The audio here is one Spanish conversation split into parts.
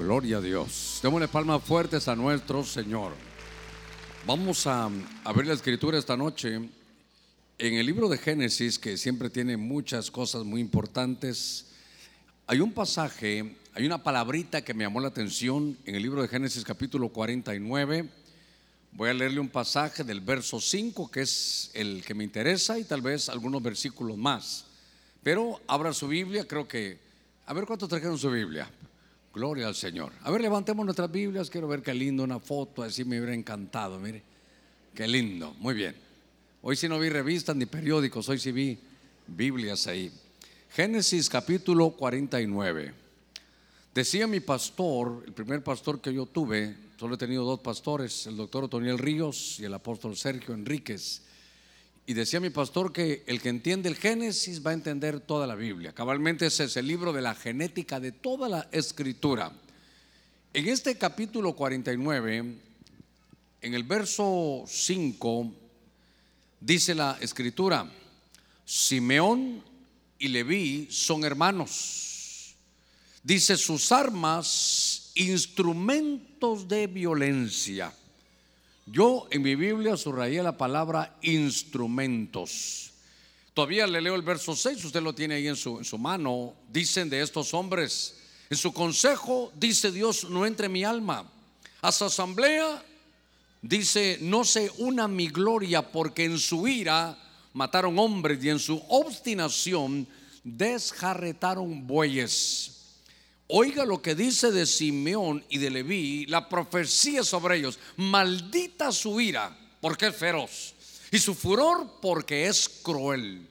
Gloria a Dios. Démosle palmas fuertes a nuestro Señor. Vamos a, a ver la escritura esta noche en el libro de Génesis, que siempre tiene muchas cosas muy importantes. Hay un pasaje, hay una palabrita que me llamó la atención en el libro de Génesis capítulo 49. Voy a leerle un pasaje del verso 5, que es el que me interesa, y tal vez algunos versículos más. Pero abra su Biblia, creo que... A ver cuántos trajeron su Biblia. Gloria al Señor. A ver, levantemos nuestras Biblias. Quiero ver qué lindo una foto. Así me hubiera encantado. Mire, qué lindo. Muy bien. Hoy sí no vi revistas ni periódicos. Hoy sí vi Biblias ahí. Génesis capítulo 49. Decía mi pastor, el primer pastor que yo tuve, solo he tenido dos pastores, el doctor Otoniel Ríos y el apóstol Sergio Enríquez. Y decía mi pastor que el que entiende el Génesis va a entender toda la Biblia. Cabalmente ese es el libro de la genética de toda la escritura. En este capítulo 49, en el verso 5, dice la escritura, Simeón y Leví son hermanos. Dice sus armas, instrumentos de violencia. Yo en mi Biblia subrayé la palabra instrumentos. Todavía le leo el verso 6, usted lo tiene ahí en su, en su mano. Dicen de estos hombres, en su consejo dice Dios, no entre mi alma. A su asamblea dice, no se una mi gloria, porque en su ira mataron hombres y en su obstinación desjarretaron bueyes. Oiga lo que dice de Simeón y de Leví, la profecía sobre ellos. Maldita su ira, porque es feroz, y su furor, porque es cruel.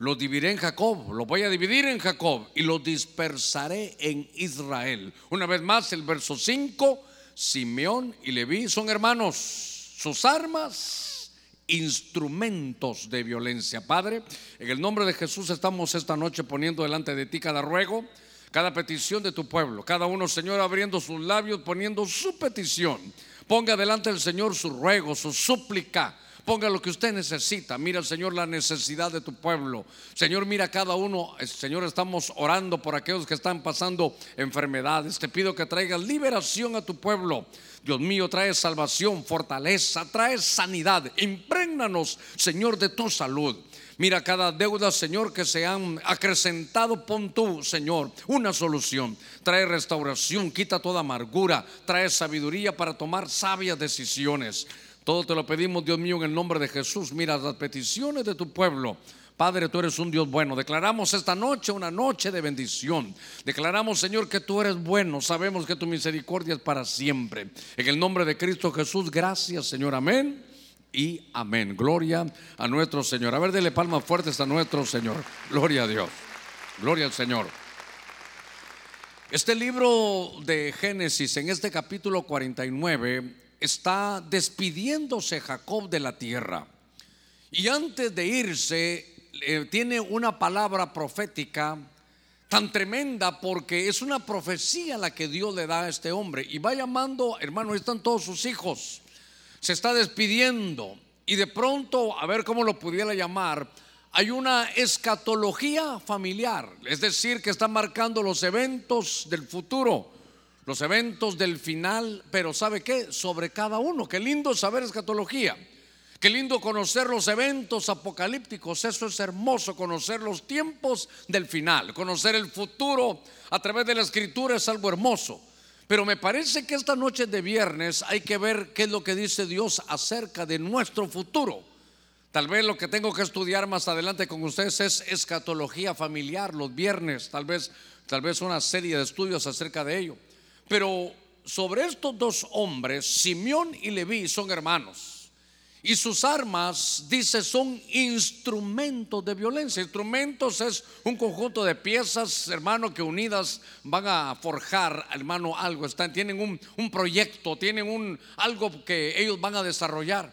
Los dividiré en Jacob, los voy a dividir en Jacob y los dispersaré en Israel. Una vez más, el verso 5, Simeón y Leví son hermanos. Sus armas, instrumentos de violencia. Padre, en el nombre de Jesús estamos esta noche poniendo delante de ti cada ruego cada petición de tu pueblo. Cada uno, Señor, abriendo sus labios, poniendo su petición. Ponga delante del Señor su ruego, su súplica. Ponga lo que usted necesita. Mira, Señor, la necesidad de tu pueblo. Señor, mira cada uno. Señor, estamos orando por aquellos que están pasando enfermedades. Te pido que traigas liberación a tu pueblo. Dios mío, trae salvación, fortaleza, trae sanidad. Imprégnanos, Señor, de tu salud. Mira cada deuda, Señor, que se han acrecentado, pon tú, Señor, una solución. Trae restauración, quita toda amargura, trae sabiduría para tomar sabias decisiones. Todo te lo pedimos, Dios mío, en el nombre de Jesús. Mira las peticiones de tu pueblo. Padre, tú eres un Dios bueno. Declaramos esta noche una noche de bendición. Declaramos, Señor, que tú eres bueno. Sabemos que tu misericordia es para siempre. En el nombre de Cristo Jesús, gracias, Señor. Amén y amén. Gloria a nuestro Señor. A ver, dele palmas fuertes a nuestro Señor. Gloria a Dios. Gloria al Señor. Este libro de Génesis, en este capítulo 49, está despidiéndose Jacob de la tierra. Y antes de irse, eh, tiene una palabra profética tan tremenda porque es una profecía la que Dios le da a este hombre. Y va llamando, hermano, están todos sus hijos se está despidiendo y de pronto, a ver cómo lo pudiera llamar, hay una escatología familiar, es decir, que está marcando los eventos del futuro, los eventos del final, pero ¿sabe qué? Sobre cada uno. Qué lindo saber escatología. Qué lindo conocer los eventos apocalípticos. Eso es hermoso, conocer los tiempos del final. Conocer el futuro a través de la escritura es algo hermoso. Pero me parece que esta noche de viernes hay que ver qué es lo que dice Dios acerca de nuestro futuro. Tal vez lo que tengo que estudiar más adelante con ustedes es escatología familiar los viernes, tal vez tal vez una serie de estudios acerca de ello. Pero sobre estos dos hombres, Simeón y Leví son hermanos. Y sus armas, dice, son instrumentos de violencia. Instrumentos es un conjunto de piezas, hermano, que unidas van a forjar, hermano, algo. Están, tienen un, un proyecto, tienen un, algo que ellos van a desarrollar.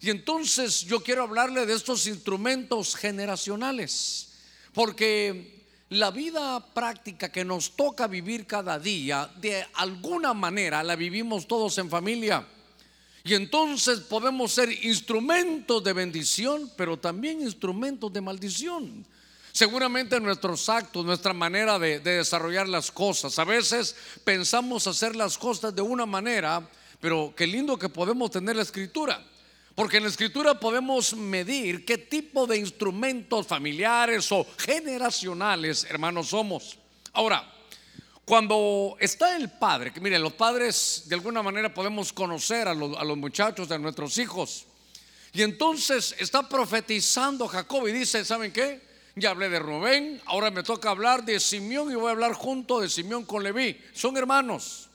Y entonces yo quiero hablarle de estos instrumentos generacionales. Porque la vida práctica que nos toca vivir cada día, de alguna manera la vivimos todos en familia. Y entonces podemos ser instrumentos de bendición, pero también instrumentos de maldición. Seguramente nuestros actos, nuestra manera de, de, desarrollar las cosas. A veces pensamos hacer las cosas de una manera, pero qué lindo que podemos tener la escritura. Porque en la escritura podemos medir qué tipo de instrumentos familiares o generacionales, hermanos, somos. Ahora, cuando está el padre, que miren, los padres de alguna manera podemos conocer a los, muchachos de nuestros hijos. Y entonces está profetizando Jacob y dice, ¿saben qué? Ya hablé de Rubén, ahora me toca hablar de Simeón y voy a hablar junto de Simeón con Leví. Son hermanos,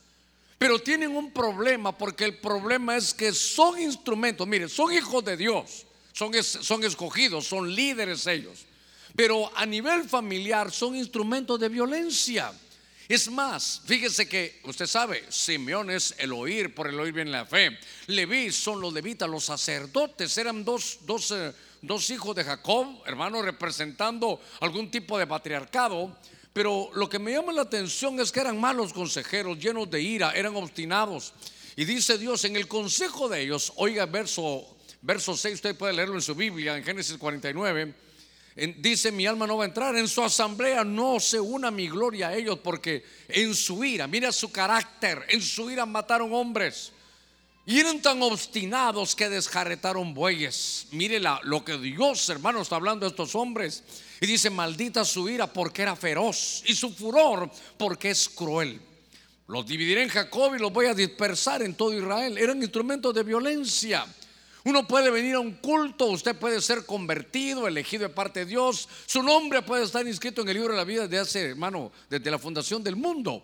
pero tienen un problema porque el problema es que son instrumentos, miren, son hijos de Dios, son, son escogidos, son líderes ellos, pero a nivel familiar son instrumentos de violencia. Es más, fíjese que usted sabe, Simeón es el oír, por el oír bien la fe. Leví son los levitas, los sacerdotes, eran dos, dos, eh, dos hijos de Jacob, hermanos, representando algún tipo de patriarcado. Pero lo que me llama la atención es que eran malos consejeros, llenos de ira, eran obstinados. Y dice Dios en el consejo de ellos, oiga verso, verso 6, usted puede leerlo en su Biblia, en Génesis 49 dice mi alma no va a entrar, en su asamblea no se una mi gloria a ellos porque en su ira, mira su carácter, en su ira mataron hombres. Y eran tan obstinados que desjarretaron bueyes. Mire lo que Dios, hermano, está hablando de estos hombres. Y dice, maldita su ira porque era feroz y su furor porque es cruel. Los dividiré en Jacob y los voy a dispersar en todo Israel. Eran instrumentos de violencia. Uno puede venir a un culto, usted puede ser convertido, elegido de parte de Dios. Su nombre puede estar inscrito en el libro de la vida de hace, hermano, desde la fundación del mundo.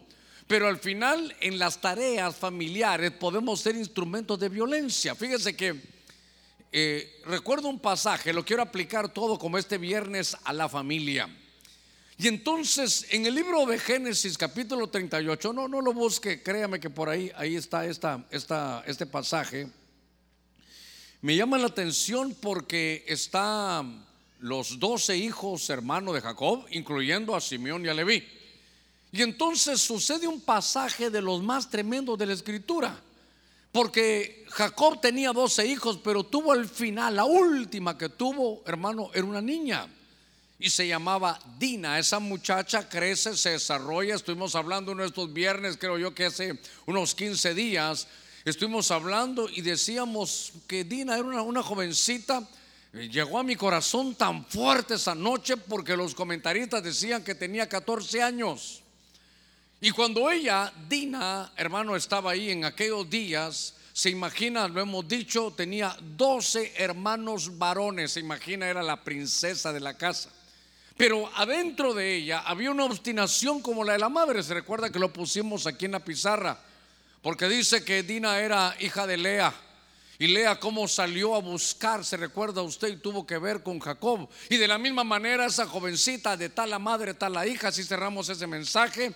Pero al final, en las tareas familiares, podemos ser instrumentos de violencia. Fíjese que eh, recuerdo un pasaje, lo quiero aplicar todo como este viernes a la familia. Y entonces, en el libro de Génesis, capítulo 38, no, no lo busque, créame que por ahí, ahí está esta, esta, este pasaje. Me llama la atención porque están los doce hijos hermanos de Jacob, incluyendo a Simeón y a Leví. Y entonces sucede un pasaje de los más tremendos de la escritura. Porque Jacob tenía doce hijos, pero tuvo al final, la última que tuvo, hermano, era una niña. Y se llamaba Dina. Esa muchacha crece, se desarrolla. Estuvimos hablando en estos viernes, creo yo que hace unos 15 días, estuvimos hablando y decíamos que Dina era una, jovencita. Llegó a mi corazón tan fuerte esa noche porque los comentaristas decían que tenía 14 años. Y cuando ella, Dina, hermano, estaba ahí en aquellos días, se imagina, lo hemos dicho, tenía 12 hermanos varones, se imagina, era la princesa de la casa. Pero adentro de ella había una obstinación como la de la madre, se recuerda que lo pusimos aquí en la pizarra. Porque dice que Dina era hija de Lea. Y Lea cómo salió a buscar, se recuerda usted, y tuvo que ver con Jacob. Y de la misma manera esa jovencita, de tal la madre, tal la hija, si cerramos ese mensaje.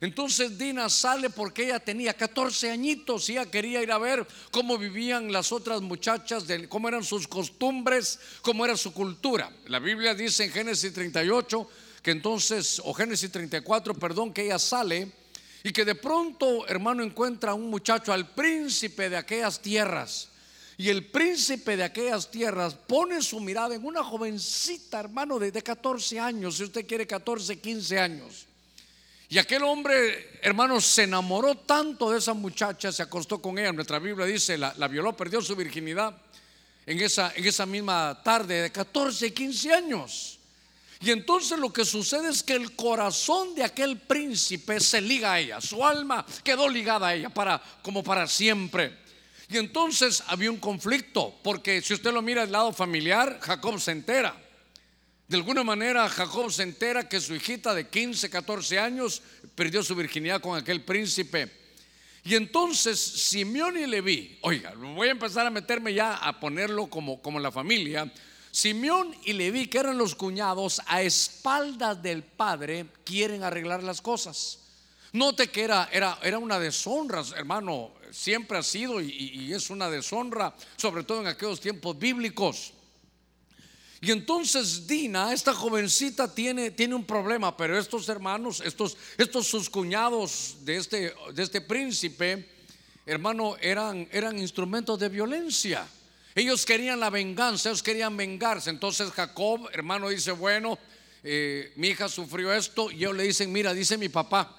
Entonces Dina sale porque ella tenía 14 añitos y ella quería ir a ver cómo vivían las otras muchachas, cómo eran sus costumbres, cómo era su cultura. La Biblia dice en Génesis 38 que entonces, o Génesis 34, perdón, que ella sale y que de pronto, hermano, encuentra a un muchacho, al príncipe de aquellas tierras. Y el príncipe de aquellas tierras pone su mirada en una jovencita, hermano, de, 14 años, si usted quiere 14, 15 años. Y aquel hombre, hermano, se enamoró tanto de esa muchacha, se acostó con ella. Nuestra Biblia dice, la, la violó, perdió su virginidad en esa, en esa misma tarde de 14, 15 años. Y entonces lo que sucede es que el corazón de aquel príncipe se liga a ella, su alma quedó ligada a ella para como para siempre. Y entonces había un conflicto, porque si usted lo mira del lado familiar, Jacob se entera. De alguna manera Jacob se entera que su hijita de 15, 14 años perdió su virginidad con aquel príncipe. Y entonces Simeón y Leví, oiga, voy a empezar a meterme ya a ponerlo como, como la familia. Simeón y Leví, que eran los cuñados, a espaldas del padre, quieren arreglar las cosas. Note que era, era, era una deshonra, hermano, siempre ha sido y, y, es una deshonra, sobre todo en aquellos tiempos bíblicos. Y entonces Dina, esta jovencita, tiene, tiene un problema, pero estos hermanos, estos, estos sus cuñados de este, de este príncipe, hermano, eran, eran instrumentos de violencia. Ellos querían la venganza, ellos querían vengarse. Entonces Jacob, hermano, dice, bueno, eh, mi hija sufrió esto y ellos le dicen, mira, dice mi papá,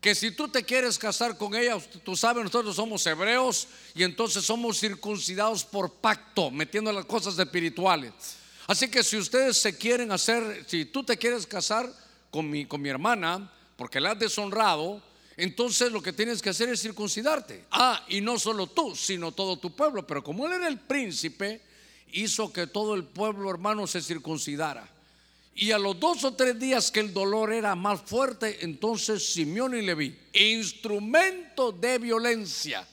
que si tú te quieres casar con ella, tú sabes, nosotros somos hebreos y entonces somos circuncidados por pacto, metiendo las cosas espirituales. Así que si ustedes se quieren hacer, si tú te quieres casar con mi, con mi hermana, porque la has deshonrado, entonces lo que tienes que hacer es circuncidarte. Ah, y no solo tú, sino todo tu pueblo. Pero como él era el príncipe, hizo que todo el pueblo hermano se circuncidara. Y a los dos o tres días que el dolor era más fuerte, entonces Simeón y Leví, instrumento de violencia,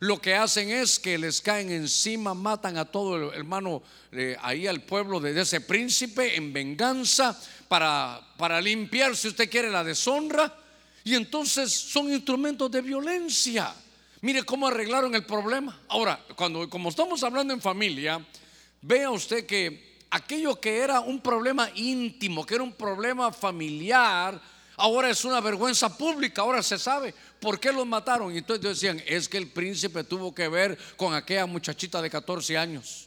lo que hacen es que les caen encima, matan a todo el hermano, eh, ahí al pueblo de, ese príncipe en venganza para, para limpiar, si usted quiere, la deshonra. Y entonces son instrumentos de violencia. Mire cómo arreglaron el problema. Ahora, cuando como estamos hablando en familia, vea usted que aquello que era un problema íntimo, que era un problema familiar, ahora es una vergüenza pública, ahora se sabe por qué los mataron. Y entonces decían, es que el príncipe tuvo que ver con aquella muchachita de 14 años.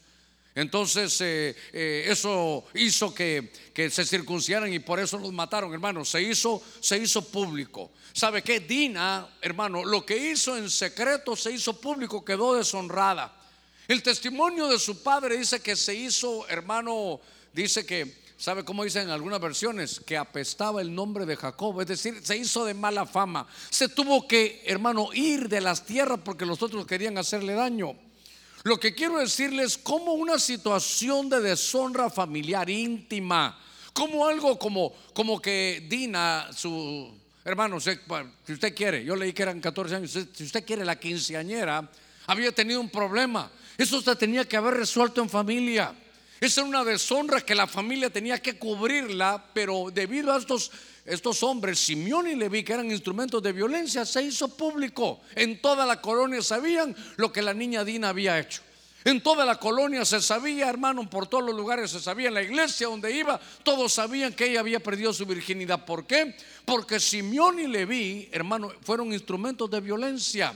Entonces eh, eh, eso hizo que, que, se circuncidaran y por eso los mataron, hermano. Se hizo, se hizo público. ¿Sabe qué? Dina, hermano, lo que hizo en secreto se hizo público, quedó deshonrada. El testimonio de su padre dice que se hizo, hermano, dice que ¿Sabe cómo dicen en algunas versiones? Que apestaba el nombre de Jacob, es decir, se hizo de mala fama. Se tuvo que, hermano, ir de las tierras porque los otros querían hacerle daño. Lo que quiero decirles, como una situación de deshonra familiar íntima, como algo como, como que Dina, su hermano, si usted quiere, yo leí que eran 14 años, si usted quiere, la quinceañera había tenido un problema. Eso se tenía que haber resuelto en familia. Esa era una deshonra que la familia tenía que cubrirla, pero debido a estos, estos hombres, Simeón y Leví, que eran instrumentos de violencia, se hizo público. En toda la colonia sabían lo que la niña Dina había hecho. En toda la colonia se sabía, hermano, por todos los lugares se sabía, en la iglesia donde iba, todos sabían que ella había perdido su virginidad. ¿Por qué? Porque Simeón y Leví, hermano, fueron instrumentos de violencia.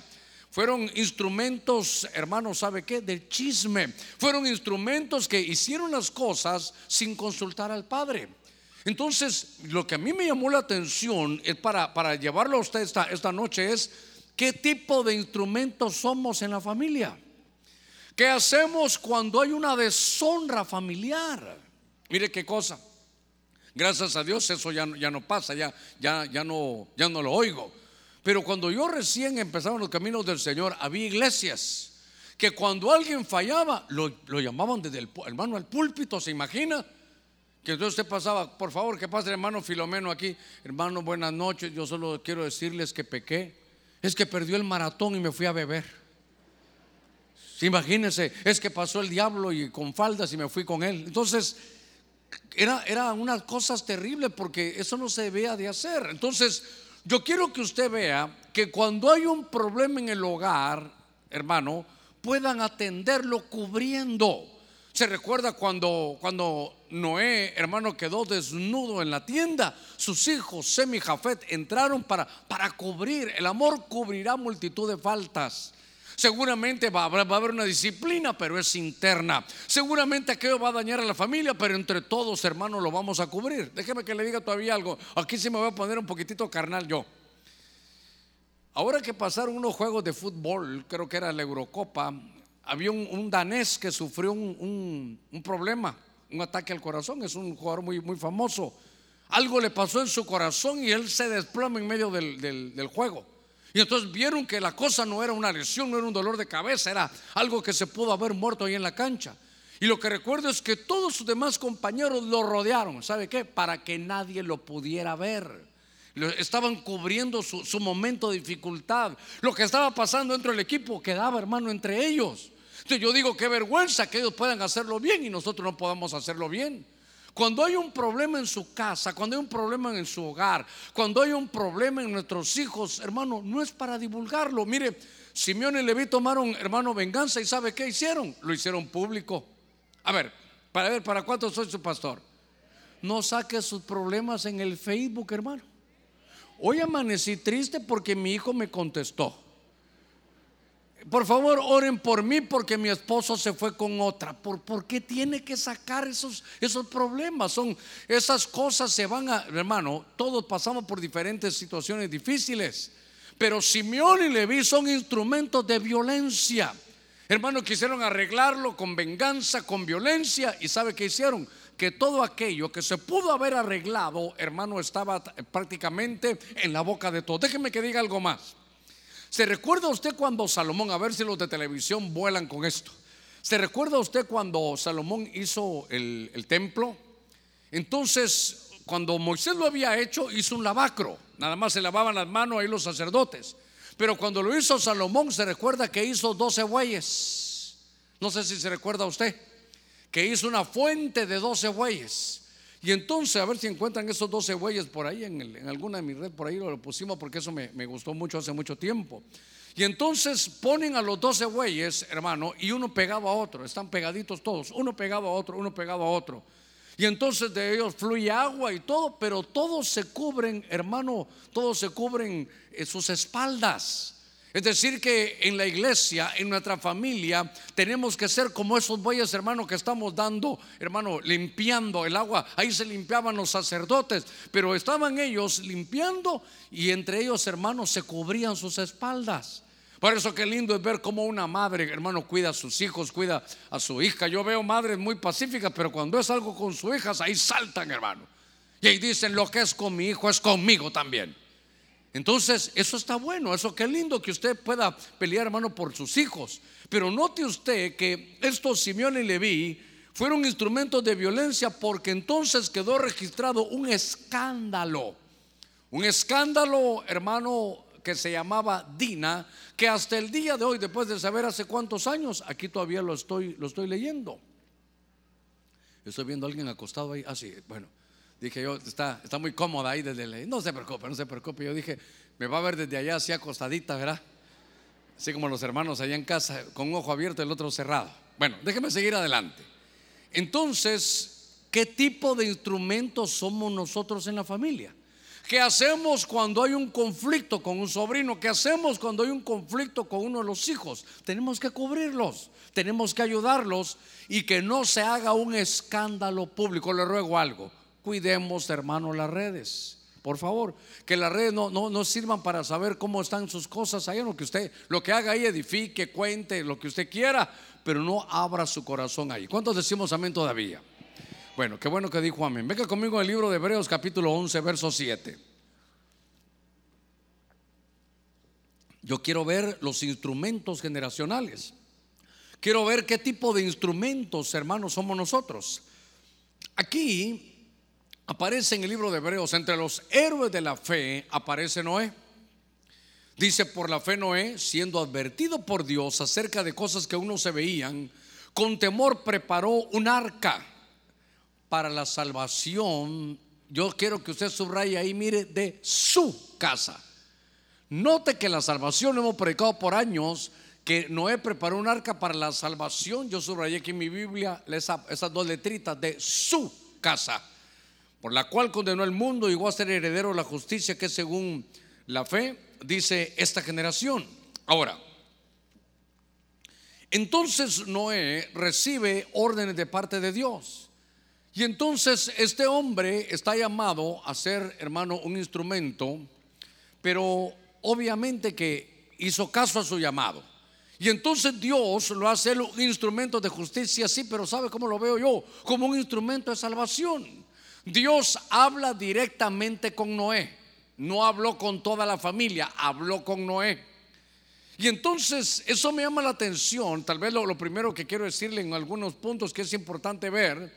Fueron instrumentos, hermanos, ¿sabe qué? Del chisme. Fueron instrumentos que hicieron las cosas sin consultar al Padre. Entonces, lo que a mí me llamó la atención es para, para llevarlo a usted esta, esta noche es qué tipo de instrumentos somos en la familia. ¿Qué hacemos cuando hay una deshonra familiar? Mire qué cosa. Gracias a Dios eso ya, ya no pasa, ya, ya, ya, no, ya no lo oigo. Pero cuando yo recién empezaba los caminos del Señor, había iglesias que cuando alguien fallaba, lo, llamaban desde el hermano al púlpito, ¿se imagina? Que entonces usted pasaba, por favor, que pase el hermano Filomeno aquí. Hermano, buenas noches. Yo solo quiero decirles que pequé. Es que perdió el maratón y me fui a beber. Imagínense, es que pasó el diablo y con faldas y me fui con él. Entonces, era, era unas cosas terribles porque eso no se debía de hacer. Entonces, yo quiero que usted vea que cuando hay un problema en el hogar, hermano, puedan atenderlo cubriendo. Se recuerda cuando, cuando Noé, hermano, quedó desnudo en la tienda. Sus hijos, Sem y Jafet, entraron para, para cubrir. El amor cubrirá multitud de faltas. Seguramente va, va, a haber una disciplina, pero es interna. Seguramente aquello va a dañar a la familia, pero entre todos, hermanos, lo vamos a cubrir. Déjeme que le diga todavía algo. Aquí sí me voy a poner un poquitito carnal yo. Ahora que pasaron unos juegos de fútbol, creo que era la Eurocopa, había un, danés que sufrió un, problema, un ataque al corazón. Es un jugador muy, muy famoso. Algo le pasó en su corazón y él se desploma en medio del juego. Y entonces vieron que la cosa no era una lesión, no era un dolor de cabeza, era algo que se pudo haber muerto ahí en la cancha. Y lo que recuerdo es que todos sus demás compañeros lo rodearon, ¿sabe qué? Para que nadie lo pudiera ver. Estaban cubriendo su, su momento de dificultad. Lo que estaba pasando dentro del equipo quedaba, hermano, entre ellos. Entonces yo digo, qué vergüenza que ellos puedan hacerlo bien y nosotros no podamos hacerlo bien. Cuando hay un problema en su casa, cuando hay un problema en su hogar, cuando hay un problema en nuestros hijos, hermano, no es para divulgarlo. Mire, Simeón y Leví tomaron, hermano, venganza y ¿sabe qué hicieron? Lo hicieron público. A ver, para ver, ¿para cuánto soy su pastor? No saque sus problemas en el Facebook, hermano. Hoy amanecí triste porque mi hijo me contestó. Por favor, oren por mí porque mi esposo se fue con otra. ¿Por, por qué tiene que sacar esos, esos problemas? Son esas cosas se van a, hermano, todos pasamos por diferentes situaciones difíciles. Pero Simeón y Leví son instrumentos de violencia. Hermano, quisieron arreglarlo con venganza, con violencia. ¿Y sabe qué hicieron? Que todo aquello que se pudo haber arreglado, hermano, estaba prácticamente en la boca de todos. Déjeme que diga algo más. ¿Se recuerda usted cuando Salomón, a ver si los de televisión vuelan con esto? ¿Se recuerda usted cuando Salomón hizo el, templo? Entonces, cuando Moisés lo había hecho, hizo un lavacro. Nada más se lavaban las manos ahí los sacerdotes. Pero cuando lo hizo Salomón, se recuerda que hizo 12 bueyes. No sé si se recuerda usted. Que hizo una fuente de 12 bueyes. Y entonces, a ver si encuentran esos 12 bueyes por ahí, en, alguna de mis redes, por ahí lo pusimos porque eso me, gustó mucho hace mucho tiempo. Y entonces ponen a los 12 bueyes, hermano, y uno pegado a otro, están pegaditos todos, uno pegado a otro, uno pegado a otro. Y entonces de ellos fluye agua y todo, pero todos se cubren, hermano, todos se cubren en sus espaldas. Es decir, que en la iglesia, en nuestra familia, tenemos que ser como esos bueyes, hermano, que estamos dando, hermano, limpiando el agua. Ahí se limpiaban los sacerdotes, pero estaban ellos limpiando y entre ellos, hermanos, se cubrían sus espaldas. Por eso qué lindo es ver cómo una madre, hermano, cuida a sus hijos, cuida a su hija. Yo veo madres muy pacíficas, pero cuando es algo con sus hijas, ahí saltan, hermano. Y ahí dicen, lo que es con mi hijo es conmigo también. Entonces, eso está bueno, eso qué lindo que usted pueda pelear, hermano, por sus hijos. Pero note usted que estos Simeón y Leví fueron instrumentos de violencia porque entonces quedó registrado un escándalo. Un escándalo, hermano, que se llamaba Dina, que hasta el día de hoy, después de saber hace cuántos años, aquí todavía lo estoy, lo estoy leyendo. Estoy viendo a alguien acostado ahí. Ah, sí, bueno. Dije yo, está, está muy cómoda ahí desde el... No se preocupe, no se preocupe. Yo dije, me va a ver desde allá así acostadita, ¿verdad? Así como los hermanos allá en casa, con un ojo abierto y el otro cerrado. Bueno, déjeme seguir adelante. Entonces, ¿qué tipo de instrumentos somos nosotros en la familia? ¿Qué hacemos cuando hay un conflicto con un sobrino? ¿Qué hacemos cuando hay un conflicto con uno de los hijos? Tenemos que cubrirlos, tenemos que ayudarlos y que no se haga un escándalo público. Le ruego algo cuidemos, hermano, las redes. Por favor, que las redes no, no, sirvan para saber cómo están sus cosas ahí, lo que usted, lo que haga ahí, edifique, cuente, lo que usted quiera, pero no abra su corazón ahí. ¿Cuántos decimos amén todavía? Bueno, qué bueno que dijo amén. Venga conmigo en el libro de Hebreos capítulo 11, verso 7. Yo quiero ver los instrumentos generacionales. Quiero ver qué tipo de instrumentos, hermanos, somos nosotros. Aquí aparece en el libro de Hebreos, entre los héroes de la fe aparece Noé. Dice, por la fe Noé, siendo advertido por Dios acerca de cosas que aún no se veían, con temor preparó un arca para la salvación. Yo quiero que usted subraye ahí, mire, de su casa. Note que la salvación hemos predicado por años, que Noé preparó un arca para la salvación. Yo subrayé aquí en mi Biblia esas dos letritas de su casa por la cual condenó el mundo y llegó a ser heredero de la justicia que según la fe dice esta generación. Ahora, entonces Noé recibe órdenes de parte de Dios. Y entonces este hombre está llamado a ser, hermano, un instrumento, pero obviamente que hizo caso a su llamado. Y entonces Dios lo hace un instrumento de justicia, sí, pero ¿sabe cómo lo veo yo? Como un instrumento de salvación. Dios habla directamente con Noé. No habló con toda la familia, habló con Noé. Y entonces eso me llama la atención. Tal vez lo, primero que quiero decirle en algunos puntos que es importante ver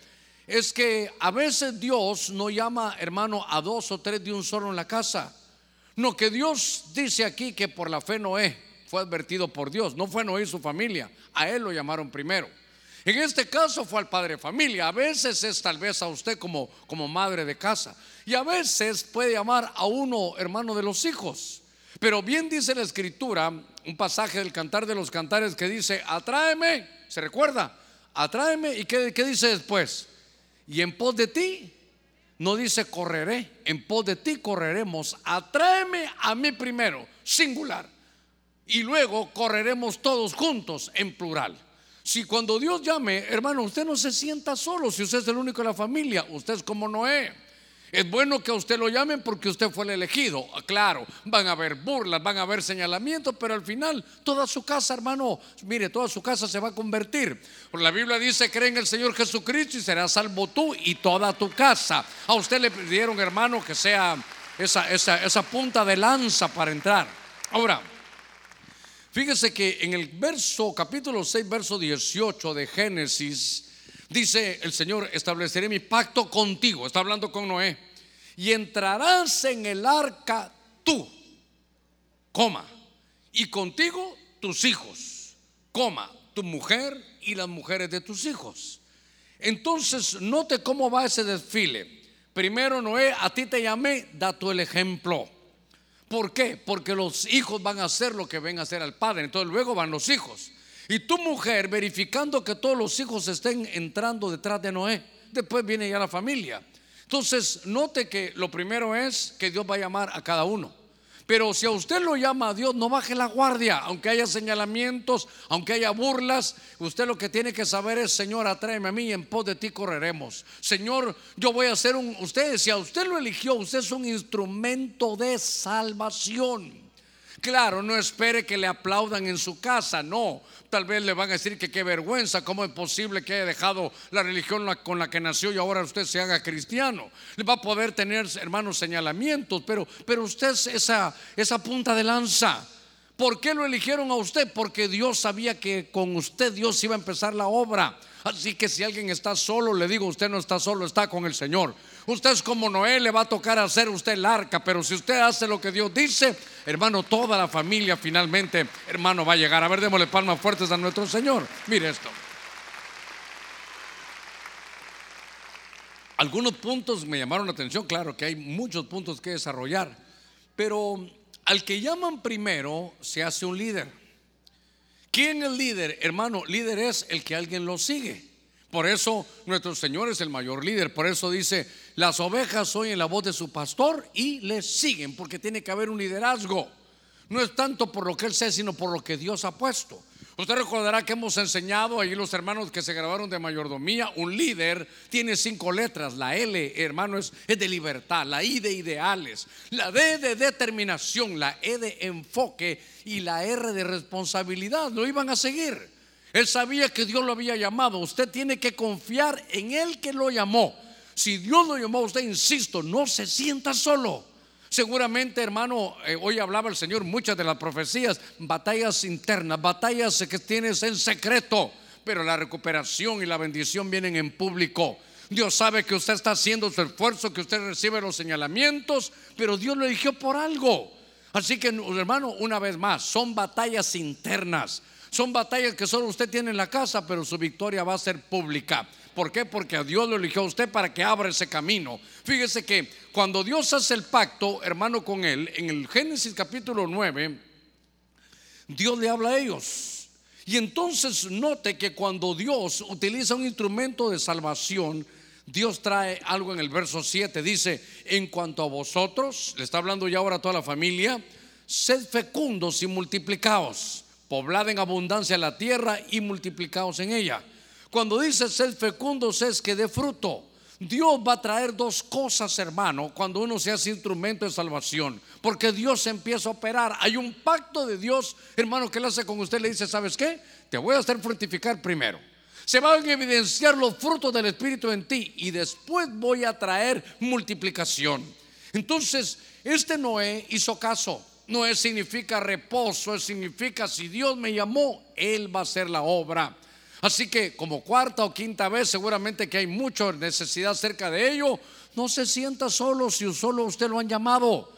es que a veces Dios no llama, hermano, a dos o tres de un solo en la casa. No, que Dios dice aquí que por la fe Noé fue advertido por Dios. No fue Noé y su familia. A él lo llamaron primero. En este caso fue al padre de familia. A veces es tal vez a usted como, como madre de casa. Y a veces puede llamar a uno hermano de los hijos. Pero bien dice la escritura, un pasaje del cantar de los cantares que dice, atráeme, ¿se recuerda? Atráeme y ¿qué, qué dice después? Y en pos de ti, no dice correré, en pos de ti correremos, atráeme a mí primero, singular. y luego correremos todos juntos en plural. Si cuando Dios llame, hermano, usted no se sienta solo, si usted es el único de la familia, usted es como Noé. Es bueno que a usted lo llamen porque usted fue el elegido. Claro, van a haber burlas, van a haber señalamientos, pero al final toda su casa, hermano, mire, toda su casa se va a convertir. La Biblia dice, cree en el Señor Jesucristo y será salvo tú y toda tu casa. A usted le pidieron, hermano, que sea esa, esa punta de lanza para entrar. Ahora, fíjese que en el verso, capítulo 6, verso 18 de Génesis, Dice el Señor, estableceré mi pacto contigo, está hablando con Noé, y entrarás en el arca tú, coma, y contigo tus hijos, coma, tu mujer y las mujeres de tus hijos. Entonces, note cómo va ese desfile. Primero, Noé, a ti te llamé, da el ejemplo. ¿Por qué? Porque los hijos van a hacer lo que ven a hacer al padre. Entonces luego van los hijos. Y tu mujer verificando que todos los hijos estén entrando detrás de Noé. Después viene ya la familia. Entonces, note que lo primero es que Dios va a llamar a cada uno. Pero si a usted lo llama a Dios, no baje la guardia, aunque haya señalamientos, aunque haya burlas, usted lo que tiene que saber es, Señor, atráeme a mí y en pos de ti correremos. Señor, yo voy a ser un, usted, si a usted lo eligió, usted es un instrumento de salvación. Claro, no espere que le aplaudan en su casa, no. Tal vez le van a decir que qué vergüenza, cómo es posible que haya dejado la religión con la que nació y ahora usted se haga cristiano. Le va a poder tener, hermanos, señalamientos, pero, pero usted es esa, esa punta de lanza. ¿Por qué lo eligieron a usted? Porque Dios sabía que con usted Dios iba a empezar la obra. Así que si alguien está solo, le digo, usted no está solo, está con el Señor. Usted es como Noé, le va a tocar hacer usted el arca, pero si usted hace lo que Dios dice, hermano, toda la familia finalmente, hermano, va a llegar. A ver, démosle palmas fuertes a nuestro Señor. Mire esto. Algunos puntos me llamaron la atención, claro que hay muchos puntos que desarrollar, pero al que llaman primero se hace un líder. ¿Quién es el líder? Hermano, líder es el que alguien lo sigue. Por eso nuestro Señor es el mayor líder. Por eso dice, las ovejas oyen la voz de su pastor y le siguen, porque tiene que haber un liderazgo. No es tanto por lo que él sea, sino por lo que Dios ha puesto. Usted recordará que hemos enseñado ahí los hermanos que se grabaron de mayordomía, un líder tiene cinco letras, la L, hermano, es, es, de libertad, la I de ideales, la D de determinación, la E de enfoque y la R de responsabilidad, lo iban a seguir. Él sabía que Dios lo había llamado, usted tiene que confiar en el que lo llamó. Si Dios lo llamó a usted, insisto, no se sienta solo. Seguramente, hermano, eh, hoy hablaba el Señor muchas de las profecías, batallas internas, batallas que tienes en secreto, pero la recuperación y la bendición vienen en público. Dios sabe que usted está haciendo su esfuerzo, que usted recibe los señalamientos, pero Dios lo eligió por algo. Así que, hermano, una vez más, son batallas internas. Son batallas que solo usted tiene en la casa, pero su victoria va a ser pública. ¿Por qué? Porque a Dios lo eligió a usted para que abra ese camino. Fíjese que cuando Dios hace el pacto, hermano, con él, en el Génesis capítulo 9, Dios le habla a ellos. Y entonces note que cuando Dios utiliza un instrumento de salvación, Dios trae algo en el verso 7. Dice, en cuanto a vosotros, le está hablando ya ahora a toda la familia, sed fecundos y multiplicaos, poblad en abundancia la tierra y multiplicaos en ella. Cuando dice ser fecundos es que dé fruto. Dios va a traer dos cosas, hermano, cuando uno se hace instrumento de salvación. Porque Dios empieza a operar. Hay un pacto de Dios, hermano, que él hace con usted. Le dice, ¿sabes qué? Te voy a hacer fructificar primero. Se van a evidenciar los frutos del Espíritu en ti y después voy a traer multiplicación. Entonces, este Noé hizo caso. Noé significa reposo, significa si Dios me llamó, Él va a hacer la obra. Así que como cuarta o quinta vez, seguramente que hay mucha necesidad cerca de ello, no se sienta solo si solo usted lo han llamado.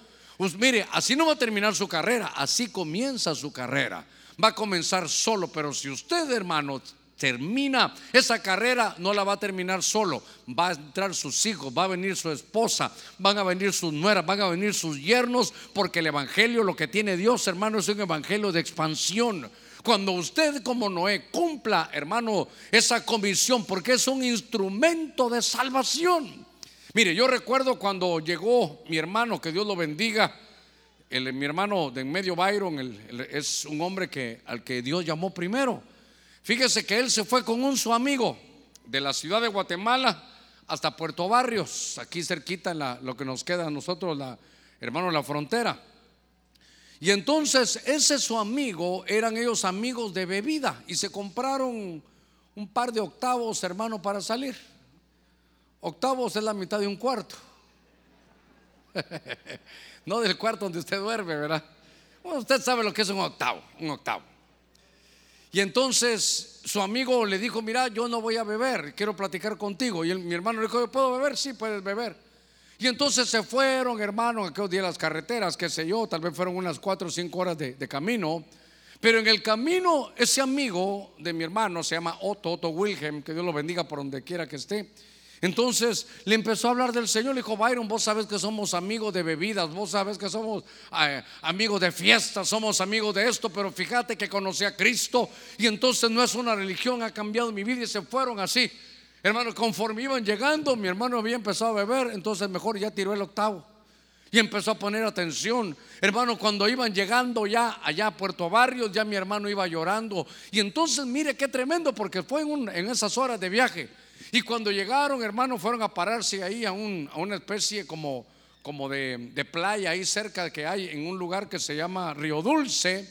Mire, así no va a terminar su carrera, así comienza su carrera. Va a comenzar solo, pero si usted, hermano, termina esa carrera, no la va a terminar solo. Va a entrar sus hijos, va a venir su esposa, van a venir sus nueras, van a venir sus yernos, porque el Evangelio, lo que tiene Dios, hermano, es un Evangelio de expansión. Cuando usted como Noé cumpla, hermano, esa comisión, porque es un instrumento de salvación. Mire, yo recuerdo cuando llegó mi hermano, que Dios lo bendiga, el, mi hermano de en medio Byron es un hombre que, al que Dios llamó primero. Fíjese que él se fue con un su amigo de la ciudad de Guatemala hasta Puerto Barrios, aquí cerquita en lo que nos queda a nosotros, la, hermano, la frontera. Y entonces ese su amigo, eran ellos amigos de bebida y se compraron un par de octavos, hermano, para salir. Octavos es la mitad de un cuarto. no del cuarto donde usted duerme, ¿verdad? Bueno, usted sabe lo que es un octavo, un octavo. Y entonces su amigo le dijo, mira, yo no voy a beber, quiero platicar contigo. Y mi hermano le dijo, ¿yo puedo beber? Sí, puedes beber. Y entonces se fueron, hermano, aquellos días las carreteras, qué sé yo, tal vez fueron unas cuatro o cinco horas de, de camino. Pero en el camino, ese amigo de mi hermano se llama Otto, Otto Wilhelm, que Dios lo bendiga por donde quiera que esté. Entonces le empezó a hablar del Señor. Le dijo, Byron, vos sabes que somos amigos de bebidas, vos sabes que somos eh, amigos de fiestas, somos amigos de esto, pero fíjate que conocí a Cristo y entonces no es una religión, ha cambiado mi vida y se fueron así. Hermano, conforme iban llegando, mi hermano había empezado a beber, entonces mejor ya tiró el octavo y empezó a poner atención. Hermano, cuando iban llegando ya allá a Puerto Barrios, ya mi hermano iba llorando. Y entonces mire qué tremendo, porque fue en, en esas horas de viaje. Y cuando llegaron, hermanos, fueron a pararse ahí a, una especie como, como de, playa ahí cerca que hay en un lugar que se llama Río Dulce.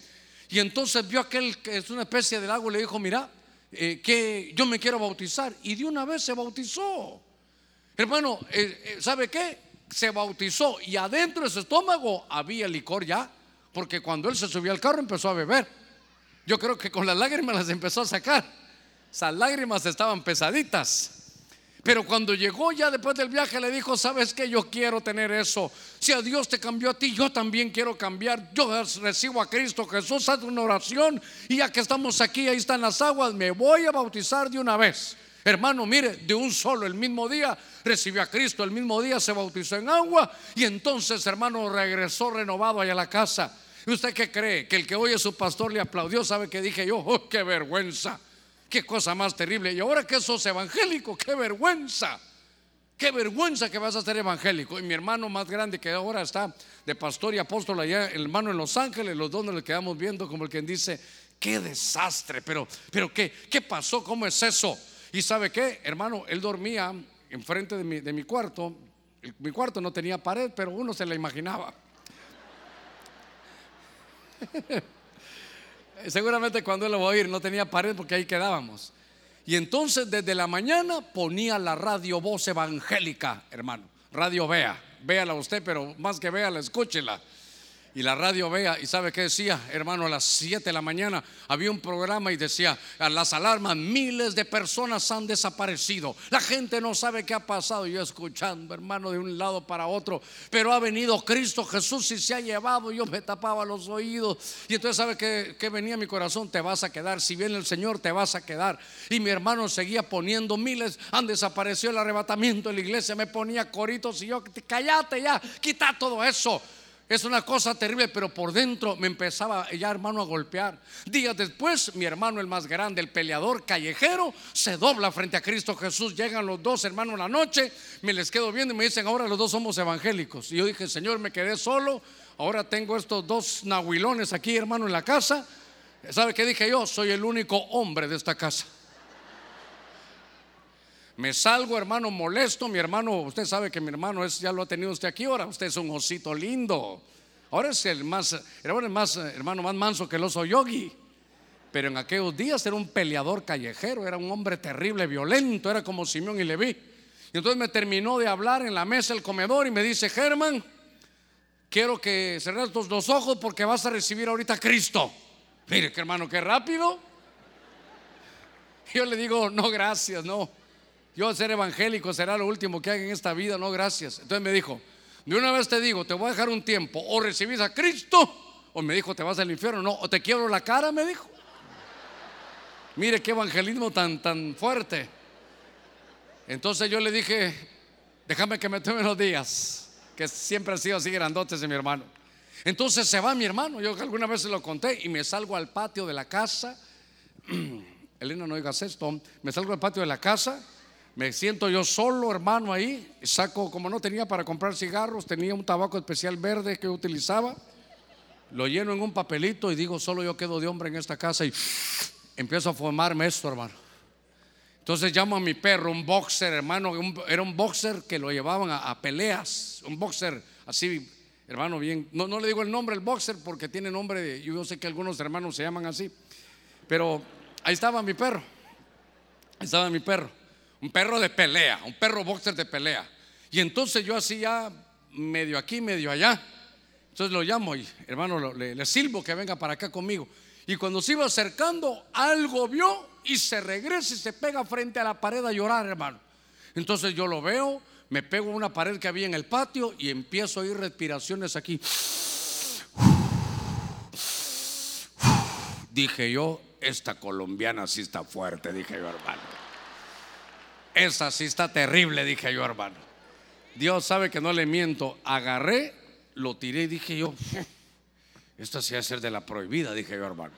Y entonces vio aquel que es una especie de lago y le dijo, mira, eh, que yo me quiero bautizar. Y de una vez se bautizó. Hermano, eh, eh, ¿sabe qué? Se bautizó y adentro de su estómago había licor ya, porque cuando él se subió al carro empezó a beber. Yo creo que con las lágrimas las empezó a sacar. Esas lágrimas estaban pesaditas. Pero cuando llegó ya después del viaje le dijo, ¿sabes que Yo quiero tener eso. Si a Dios te cambió a ti, yo también quiero cambiar. Yo recibo a Cristo Jesús, haz una oración y ya que estamos aquí, ahí están las aguas, me voy a bautizar de una vez. Hermano, mire, de un solo, el mismo día recibió a Cristo, el mismo día se bautizó en agua y entonces, hermano, regresó renovado allá a la casa. ¿Y usted qué cree? Que el que oye su pastor le aplaudió, ¿sabe que dije yo? Oh, qué vergüenza. Qué cosa más terrible. Y ahora que sos evangélico, qué vergüenza. Qué vergüenza que vas a ser evangélico. Y mi hermano más grande que ahora está de pastor y apóstol allá, el hermano en Los Ángeles, los dos nos le quedamos viendo como el quien dice, qué desastre, pero, pero qué, qué pasó, cómo es eso. Y sabe qué, hermano, él dormía enfrente de mi, de mi cuarto. Mi cuarto no tenía pared, pero uno se la imaginaba. Seguramente cuando él lo va a oír no tenía pared porque ahí quedábamos. Y entonces desde la mañana ponía la radio voz evangélica, hermano. Radio Vea. Véala usted, pero más que véala, escúchela y la radio vea y sabe qué decía, hermano, a las 7 de la mañana había un programa y decía, a las alarmas, miles de personas han desaparecido, la gente no sabe qué ha pasado, yo escuchando, hermano, de un lado para otro, pero ha venido Cristo Jesús y se ha llevado, yo me tapaba los oídos. Y entonces sabe que, que venía mi corazón, te vas a quedar, si viene el Señor te vas a quedar y mi hermano seguía poniendo, miles han desaparecido el arrebatamiento de la iglesia, me ponía coritos y yo, cállate ya, quita todo eso. Es una cosa terrible, pero por dentro me empezaba ya hermano a golpear. Días después, mi hermano el más grande, el peleador callejero, se dobla frente a Cristo Jesús. Llegan los dos hermanos en la noche, me les quedo viendo y me dicen, ahora los dos somos evangélicos. Y yo dije, Señor, me quedé solo, ahora tengo estos dos nahuilones aquí, hermano, en la casa. ¿Sabe qué dije yo? Soy el único hombre de esta casa. Me salgo, hermano, molesto. Mi hermano, usted sabe que mi hermano es, ya lo ha tenido usted aquí ahora. Usted es un osito lindo. Ahora es el más, hermano, más, hermano, más manso que el oso yogi. Pero en aquellos días era un peleador callejero, era un hombre terrible, violento, era como Simeón y Leví. Y entonces me terminó de hablar en la mesa el comedor y me dice, Germán, quiero que cerres tus dos ojos porque vas a recibir ahorita a Cristo. Mire, que hermano, qué rápido. Yo le digo, no, gracias, no yo ser evangélico será lo último que haga en esta vida, no gracias. Entonces me dijo, de una vez te digo, te voy a dejar un tiempo, o recibís a Cristo, o me dijo, te vas al infierno, no, o te quiebro la cara, me dijo. Mire qué evangelismo tan, tan fuerte. Entonces yo le dije, déjame que me tome los días, que siempre han sido así grandotes de mi hermano. Entonces se va mi hermano, yo alguna vez se lo conté, y me salgo al patio de la casa. Elena, no digas esto, me salgo al patio de la casa me siento yo solo, hermano, ahí. Saco, como no tenía para comprar cigarros, tenía un tabaco especial verde que utilizaba. lo lleno en un papelito y digo, solo yo quedo de hombre en esta casa y empiezo a formarme esto, hermano. Entonces llamo a mi perro, un boxer, hermano, era un boxer que lo llevaban a, peleas, un boxer así, hermano, bien, no, no le digo el nombre el boxer porque tiene nombre, de, yo sé que algunos hermanos se llaman así, pero ahí estaba mi perro, ahí estaba mi perro, un perro de pelea, un perro boxer de pelea. Y entonces yo hacía medio aquí, medio allá. Entonces lo llamo y hermano, le, le silbo que venga para acá conmigo. Y cuando se iba acercando, algo vio y se regresa y se pega frente a la pared a llorar, hermano. Entonces yo lo veo, me pego a una pared que había en el patio y empiezo a oír respiraciones aquí. Dije yo, esta colombiana sí está fuerte, dije yo, hermano. Esa sí está terrible, dije yo, hermano. Dios sabe que no le miento. Agarré, lo tiré y dije yo, esta sí va a ser de la prohibida, dije yo, hermano.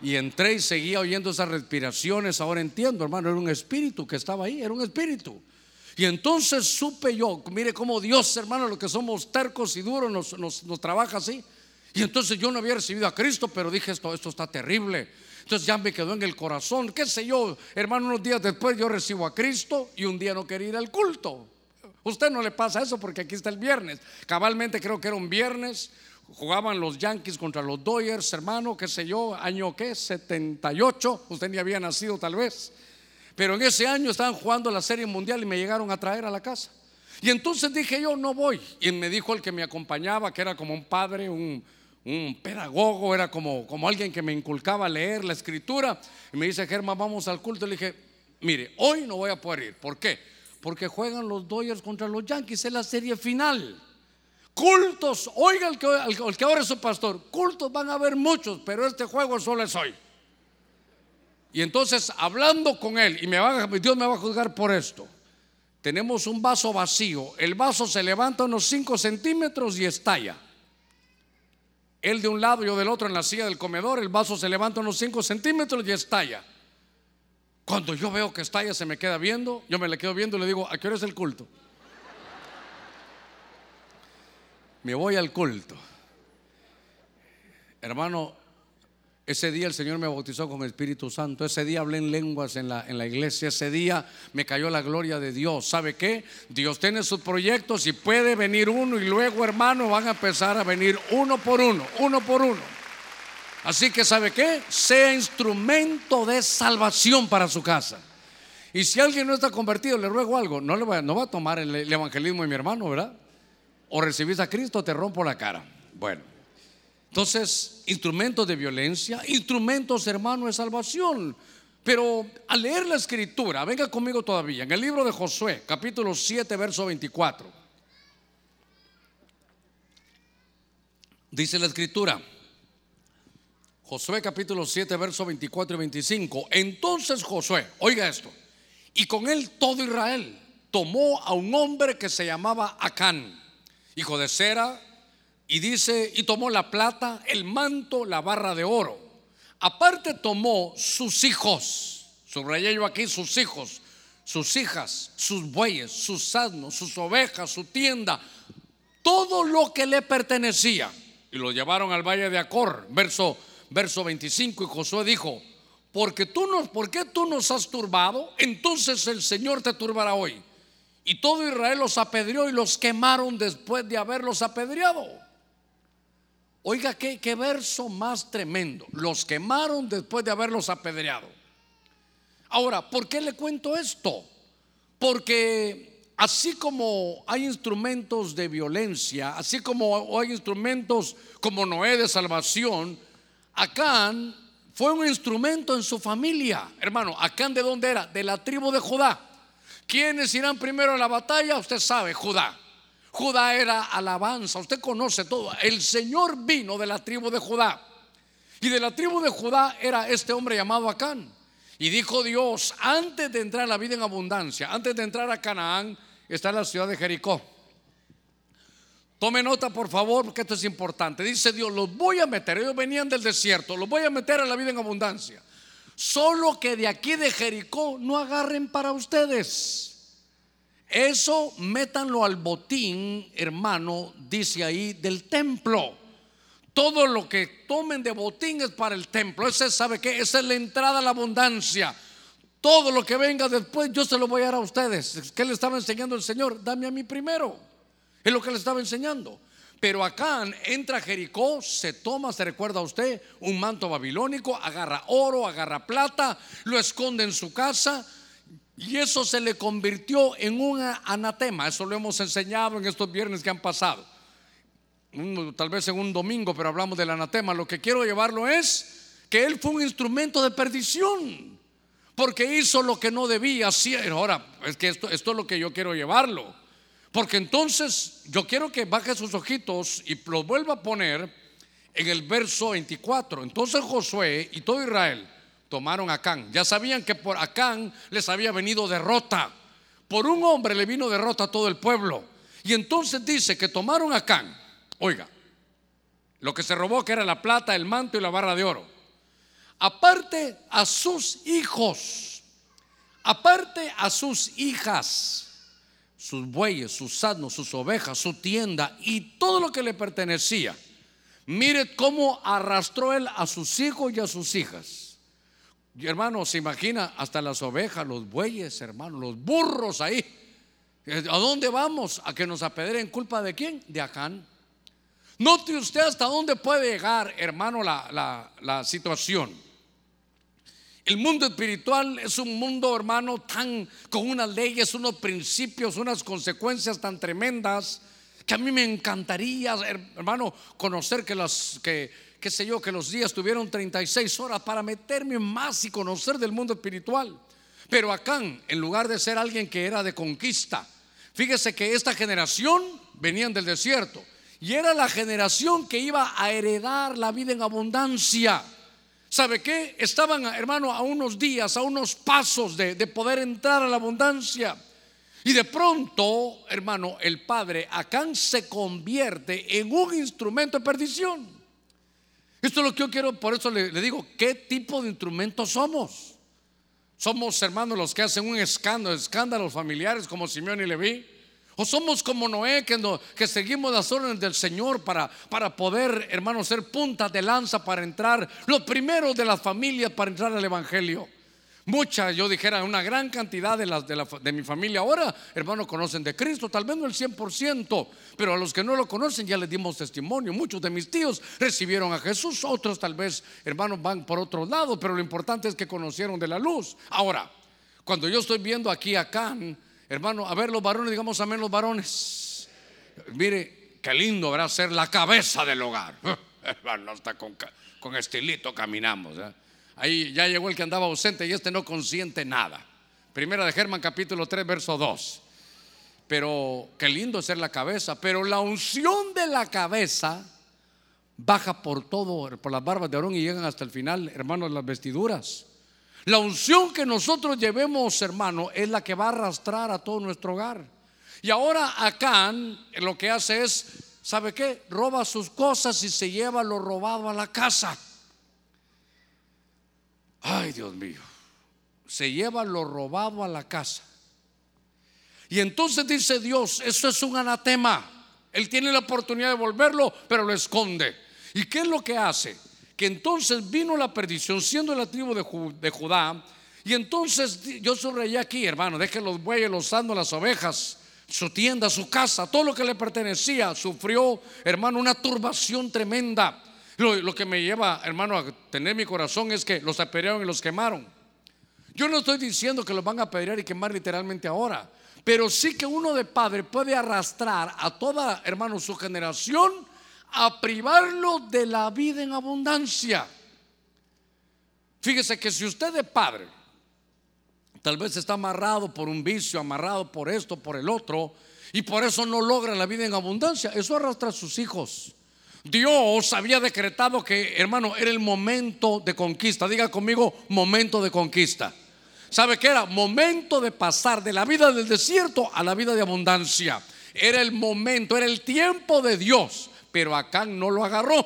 Y entré y seguía oyendo esas respiraciones. Ahora entiendo, hermano, era un espíritu que estaba ahí, era un espíritu. Y entonces supe yo, mire cómo Dios, hermano, lo que somos tercos y duros, nos, nos, trabaja así. Y entonces yo no había recibido a Cristo, pero dije esto, esto está terrible. Entonces ya me quedó en el corazón, qué sé yo, hermano, unos días después yo recibo a Cristo y un día no quería ir al culto. Usted no le pasa eso porque aquí está el viernes. Cabalmente creo que era un viernes. Jugaban los Yankees contra los Dodgers, hermano, qué sé yo, año qué, 78. Usted ni había nacido tal vez. Pero en ese año estaban jugando la Serie Mundial y me llegaron a traer a la casa. Y entonces dije yo, no voy. Y me dijo el que me acompañaba, que era como un padre, un, un pedagogo, era como, como alguien que me inculcaba a leer la escritura. Y me dice, Germán, vamos al culto. Le dije, mire, hoy no voy a poder ir. ¿Por qué? Porque juegan los Dodgers contra los Yankees, es la serie final. Cultos, oiga el que, el que ahora es su pastor, cultos van a haber muchos, pero este juego solo es hoy. Y entonces, hablando con él, y me va, Dios me va a juzgar por esto. Tenemos un vaso vacío, el vaso se levanta unos 5 centímetros y estalla. Él de un lado, yo del otro en la silla del comedor, el vaso se levanta unos 5 centímetros y estalla. Cuando yo veo que estalla, se me queda viendo, yo me le quedo viendo y le digo, ¿a qué hora es el culto? Me voy al culto. Hermano, ese día el Señor me bautizó con el Espíritu Santo. Ese día hablé en lenguas en la, en la iglesia. Ese día me cayó la gloria de Dios. ¿Sabe qué? Dios tiene sus proyectos y puede venir uno y luego, hermano, van a empezar a venir uno por uno, uno por uno. Así que sabe qué? Sea instrumento de salvación para su casa. Y si alguien no está convertido, le ruego algo, no, le va, no va a tomar el, evangelismo de mi hermano, ¿verdad? O recibís a Cristo, te rompo la cara. Bueno, entonces, instrumentos de violencia, instrumentos, hermano, de salvación. Pero al leer la escritura, venga conmigo todavía, en el libro de Josué, capítulo 7, verso 24. Dice la escritura, Josué capítulo 7, verso 24 y 25. Entonces Josué, oiga esto, y con él todo Israel tomó a un hombre que se llamaba Acán, hijo de Sera, y dice, y tomó la plata, el manto, la barra de oro. Aparte tomó sus hijos, subrayé yo aquí sus hijos, sus hijas, sus bueyes, sus asnos, sus ovejas, su tienda, todo lo que le pertenecía. Y lo llevaron al valle de Acor, verso verso 25, y Josué dijo, porque tú nos, ¿por qué tú nos has turbado? Entonces el Señor te turbará hoy. Y todo Israel los apedreó y los quemaron después de haberlos apedreado. Oiga, qué, verso más tremendo. Los quemaron después de haberlos apedreado. Ahora, ¿por qué le cuento esto? Porque así como hay instrumentos de violencia, así como hay instrumentos como Noé de salvación, Acán fue un instrumento en su familia. Hermano, Acán de dónde era? De la tribu de Judá. ¿Quiénes irán primero a la batalla? Usted sabe, Judá. Judá era alabanza, usted conoce todo. El Señor vino de la tribu de Judá. Y de la tribu de Judá era este hombre llamado Acán. Y dijo Dios, antes de entrar a la vida en abundancia, antes de entrar a Canaán, está la ciudad de Jericó. Tome nota, por favor, porque esto es importante. Dice Dios, los voy a meter. Ellos venían del desierto, los voy a meter a la vida en abundancia. Solo que de aquí de Jericó no agarren para ustedes. Eso métanlo al botín, hermano, dice ahí, del templo. Todo lo que tomen de botín es para el templo. Ese sabe que esa es la entrada a la abundancia. Todo lo que venga después yo se lo voy a dar a ustedes. ¿Qué le estaba enseñando el Señor? Dame a mí primero. Es lo que le estaba enseñando. Pero acá entra Jericó, se toma, se recuerda a usted, un manto babilónico, agarra oro, agarra plata, lo esconde en su casa y eso se le convirtió en un anatema. Eso lo hemos enseñado en estos viernes que han pasado. Tal vez en un domingo, pero hablamos del anatema. Lo que quiero llevarlo es que él fue un instrumento de perdición porque hizo lo que no debía hacer. Ahora, es que esto, esto es lo que yo quiero llevarlo. Porque entonces yo quiero que baje sus ojitos y los vuelva a poner en el verso 24. Entonces Josué y todo Israel tomaron a Acán. Ya sabían que por Acán les había venido derrota. Por un hombre le vino derrota a todo el pueblo. Y entonces dice que tomaron a Acán. Oiga, lo que se robó que era la plata, el manto y la barra de oro. Aparte a sus hijos. Aparte a sus hijas sus bueyes, sus asnos, sus ovejas, su tienda y todo lo que le pertenecía. Mire cómo arrastró él a sus hijos y a sus hijas. Y hermano, se imagina hasta las ovejas, los bueyes, hermano, los burros ahí. ¿A dónde vamos? ¿A que nos apedren culpa de quién? De Acán. Note usted hasta dónde puede llegar, hermano, la, la, la situación. El mundo espiritual es un mundo, hermano, tan con unas leyes, unos principios, unas consecuencias tan tremendas que a mí me encantaría, hermano, conocer que las que qué sé yo, que los días tuvieron 36 horas para meterme más y conocer del mundo espiritual. Pero acá, en lugar de ser alguien que era de conquista, fíjese que esta generación venían del desierto y era la generación que iba a heredar la vida en abundancia. ¿Sabe qué? Estaban, hermano, a unos días, a unos pasos de, poder entrar a la abundancia. Y de pronto, hermano, el padre Acán se convierte en un instrumento de perdición. Esto es lo que yo quiero, por eso le, digo, ¿qué tipo de instrumentos somos? Somos, hermanos, los que hacen un escándalo, escándalos familiares como Simeón y Leví. O somos como Noé que, que seguimos las órdenes del Señor para, para poder, hermanos, ser puntas de lanza para entrar, los primeros de las familias para entrar al Evangelio. Muchas, yo dijera, una gran cantidad de, las, de, de mi familia ahora, hermanos, conocen de Cristo, tal vez no el 100%, pero a los que no lo conocen ya les dimos testimonio. Muchos de mis tíos recibieron a Jesús, otros tal vez, hermanos, van por otro lado, pero lo importante es que conocieron de la luz. Ahora, cuando yo estoy viendo aquí a Can, Hermano, a ver los varones, digamos amén los varones. Mire, qué lindo verá ser la cabeza del hogar. Hermano, hasta con, con estilito caminamos. ¿eh? Ahí ya llegó el que andaba ausente y este no consiente nada. Primera de Germán capítulo 3, verso 2. Pero qué lindo ser la cabeza. Pero la unción de la cabeza baja por todo, por las barbas de Aarón y llegan hasta el final, hermanos, las vestiduras. La unción que nosotros llevemos, hermano, es la que va a arrastrar a todo nuestro hogar. Y ahora Acán lo que hace es, ¿sabe qué? Roba sus cosas y se lleva lo robado a la casa. Ay, Dios mío. Se lleva lo robado a la casa. Y entonces dice Dios, eso es un anatema. Él tiene la oportunidad de volverlo, pero lo esconde. ¿Y qué es lo que hace? que entonces vino la perdición siendo la tribu de, Judá. Y entonces yo subrayé aquí, hermano, deje los bueyes, los santos, las ovejas, su tienda, su casa, todo lo que le pertenecía, sufrió, hermano, una turbación tremenda. Lo, que me lleva, hermano, a tener mi corazón es que los apedrearon y los quemaron. Yo no estoy diciendo que los van a apedrear y quemar literalmente ahora, pero sí que uno de padre puede arrastrar a toda, hermano, su generación a privarlo de la vida en abundancia. Fíjese que si usted es padre, tal vez está amarrado por un vicio, amarrado por esto, por el otro, y por eso no logra la vida en abundancia, eso arrastra a sus hijos. Dios había decretado que, hermano, era el momento de conquista. Diga conmigo, momento de conquista. ¿Sabe qué era? Momento de pasar de la vida del desierto a la vida de abundancia. Era el momento, era el tiempo de Dios pero Acán no lo agarró.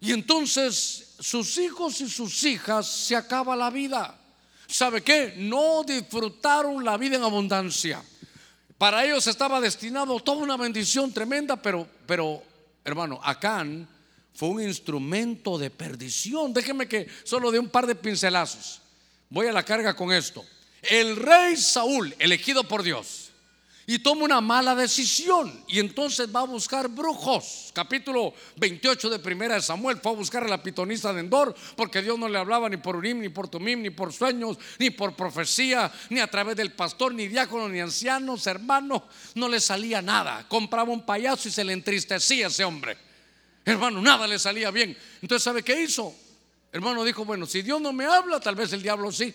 Y entonces sus hijos y sus hijas se acaba la vida. ¿Sabe qué? No disfrutaron la vida en abundancia. Para ellos estaba destinado toda una bendición tremenda, pero, pero hermano, Acán fue un instrumento de perdición. Déjeme que solo de un par de pincelazos. Voy a la carga con esto. El rey Saúl, elegido por Dios, y toma una mala decisión y entonces va a buscar brujos. Capítulo 28 de Primera de Samuel fue a buscar a la pitonisa de Endor porque Dios no le hablaba ni por Urim, ni por Tumim, ni por sueños, ni por profecía, ni a través del pastor, ni diácono, ni ancianos, hermano, no le salía nada. Compraba un payaso y se le entristecía ese hombre. Hermano, nada le salía bien. Entonces, ¿sabe qué hizo? Hermano dijo, bueno, si Dios no me habla, tal vez el diablo sí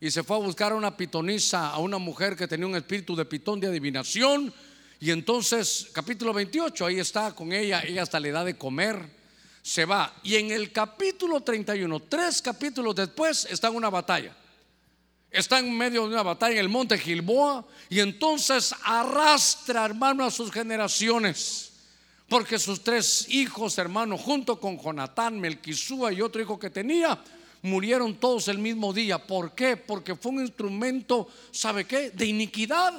y se fue a buscar a una pitonisa, a una mujer que tenía un espíritu de pitón de adivinación. Y entonces, capítulo 28, ahí está con ella, ella hasta le da de comer, se va. Y en el capítulo 31, tres capítulos después, está en una batalla. Está en medio de una batalla en el monte Gilboa y entonces arrastra, hermano, a sus generaciones. Porque sus tres hijos, hermano, junto con Jonatán, Melquisúa y otro hijo que tenía, murieron todos el mismo día. ¿Por qué? Porque fue un instrumento, ¿sabe qué? De iniquidad.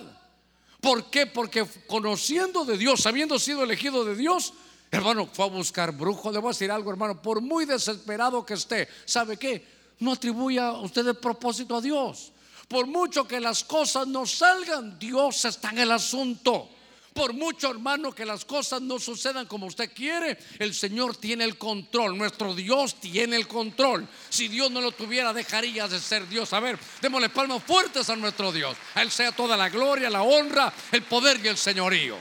¿Por qué? Porque conociendo de Dios, habiendo sido elegido de Dios, hermano, fue a buscar brujo. Le voy a decir algo, hermano, por muy desesperado que esté, ¿sabe qué? No atribuya usted el propósito a Dios. Por mucho que las cosas no salgan, Dios está en el asunto. Por mucho, hermano, que las cosas no sucedan como usted quiere, el Señor tiene el control. Nuestro Dios tiene el control. Si Dios no lo tuviera, dejaría de ser Dios. A ver, démosle palmas fuertes a nuestro Dios. A Él sea toda la gloria, la honra, el poder y el señorío.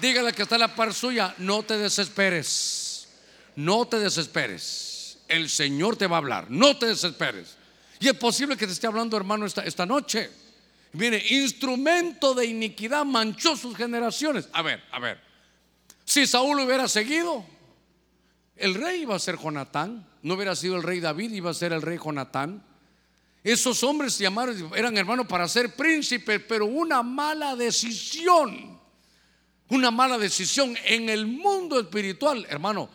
Dígale que está la par suya, no te desesperes. No te desesperes. El Señor te va a hablar. No te desesperes. Y es posible que te esté hablando, hermano, esta noche. Mire, instrumento de iniquidad manchó sus generaciones. A ver, a ver. Si Saúl hubiera seguido, el rey iba a ser Jonatán. No hubiera sido el rey David, iba a ser el rey Jonatán. Esos hombres llamaron, eran hermanos para ser príncipes, pero una mala decisión. Una mala decisión en el mundo espiritual, hermano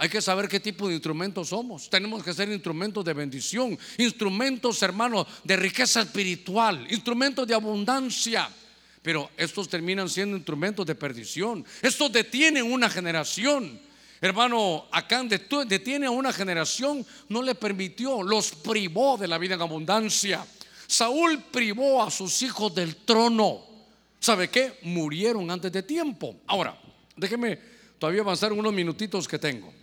hay que saber qué tipo de instrumentos somos. Tenemos que ser instrumentos de bendición, instrumentos, hermanos, de riqueza espiritual, instrumentos de abundancia. Pero estos terminan siendo instrumentos de perdición. Estos detienen una generación. Hermano, Acán detiene a una generación, no le permitió, los privó de la vida en abundancia. Saúl privó a sus hijos del trono. ¿Sabe qué? Murieron antes de tiempo. Ahora, déjeme todavía avanzar unos minutitos que tengo.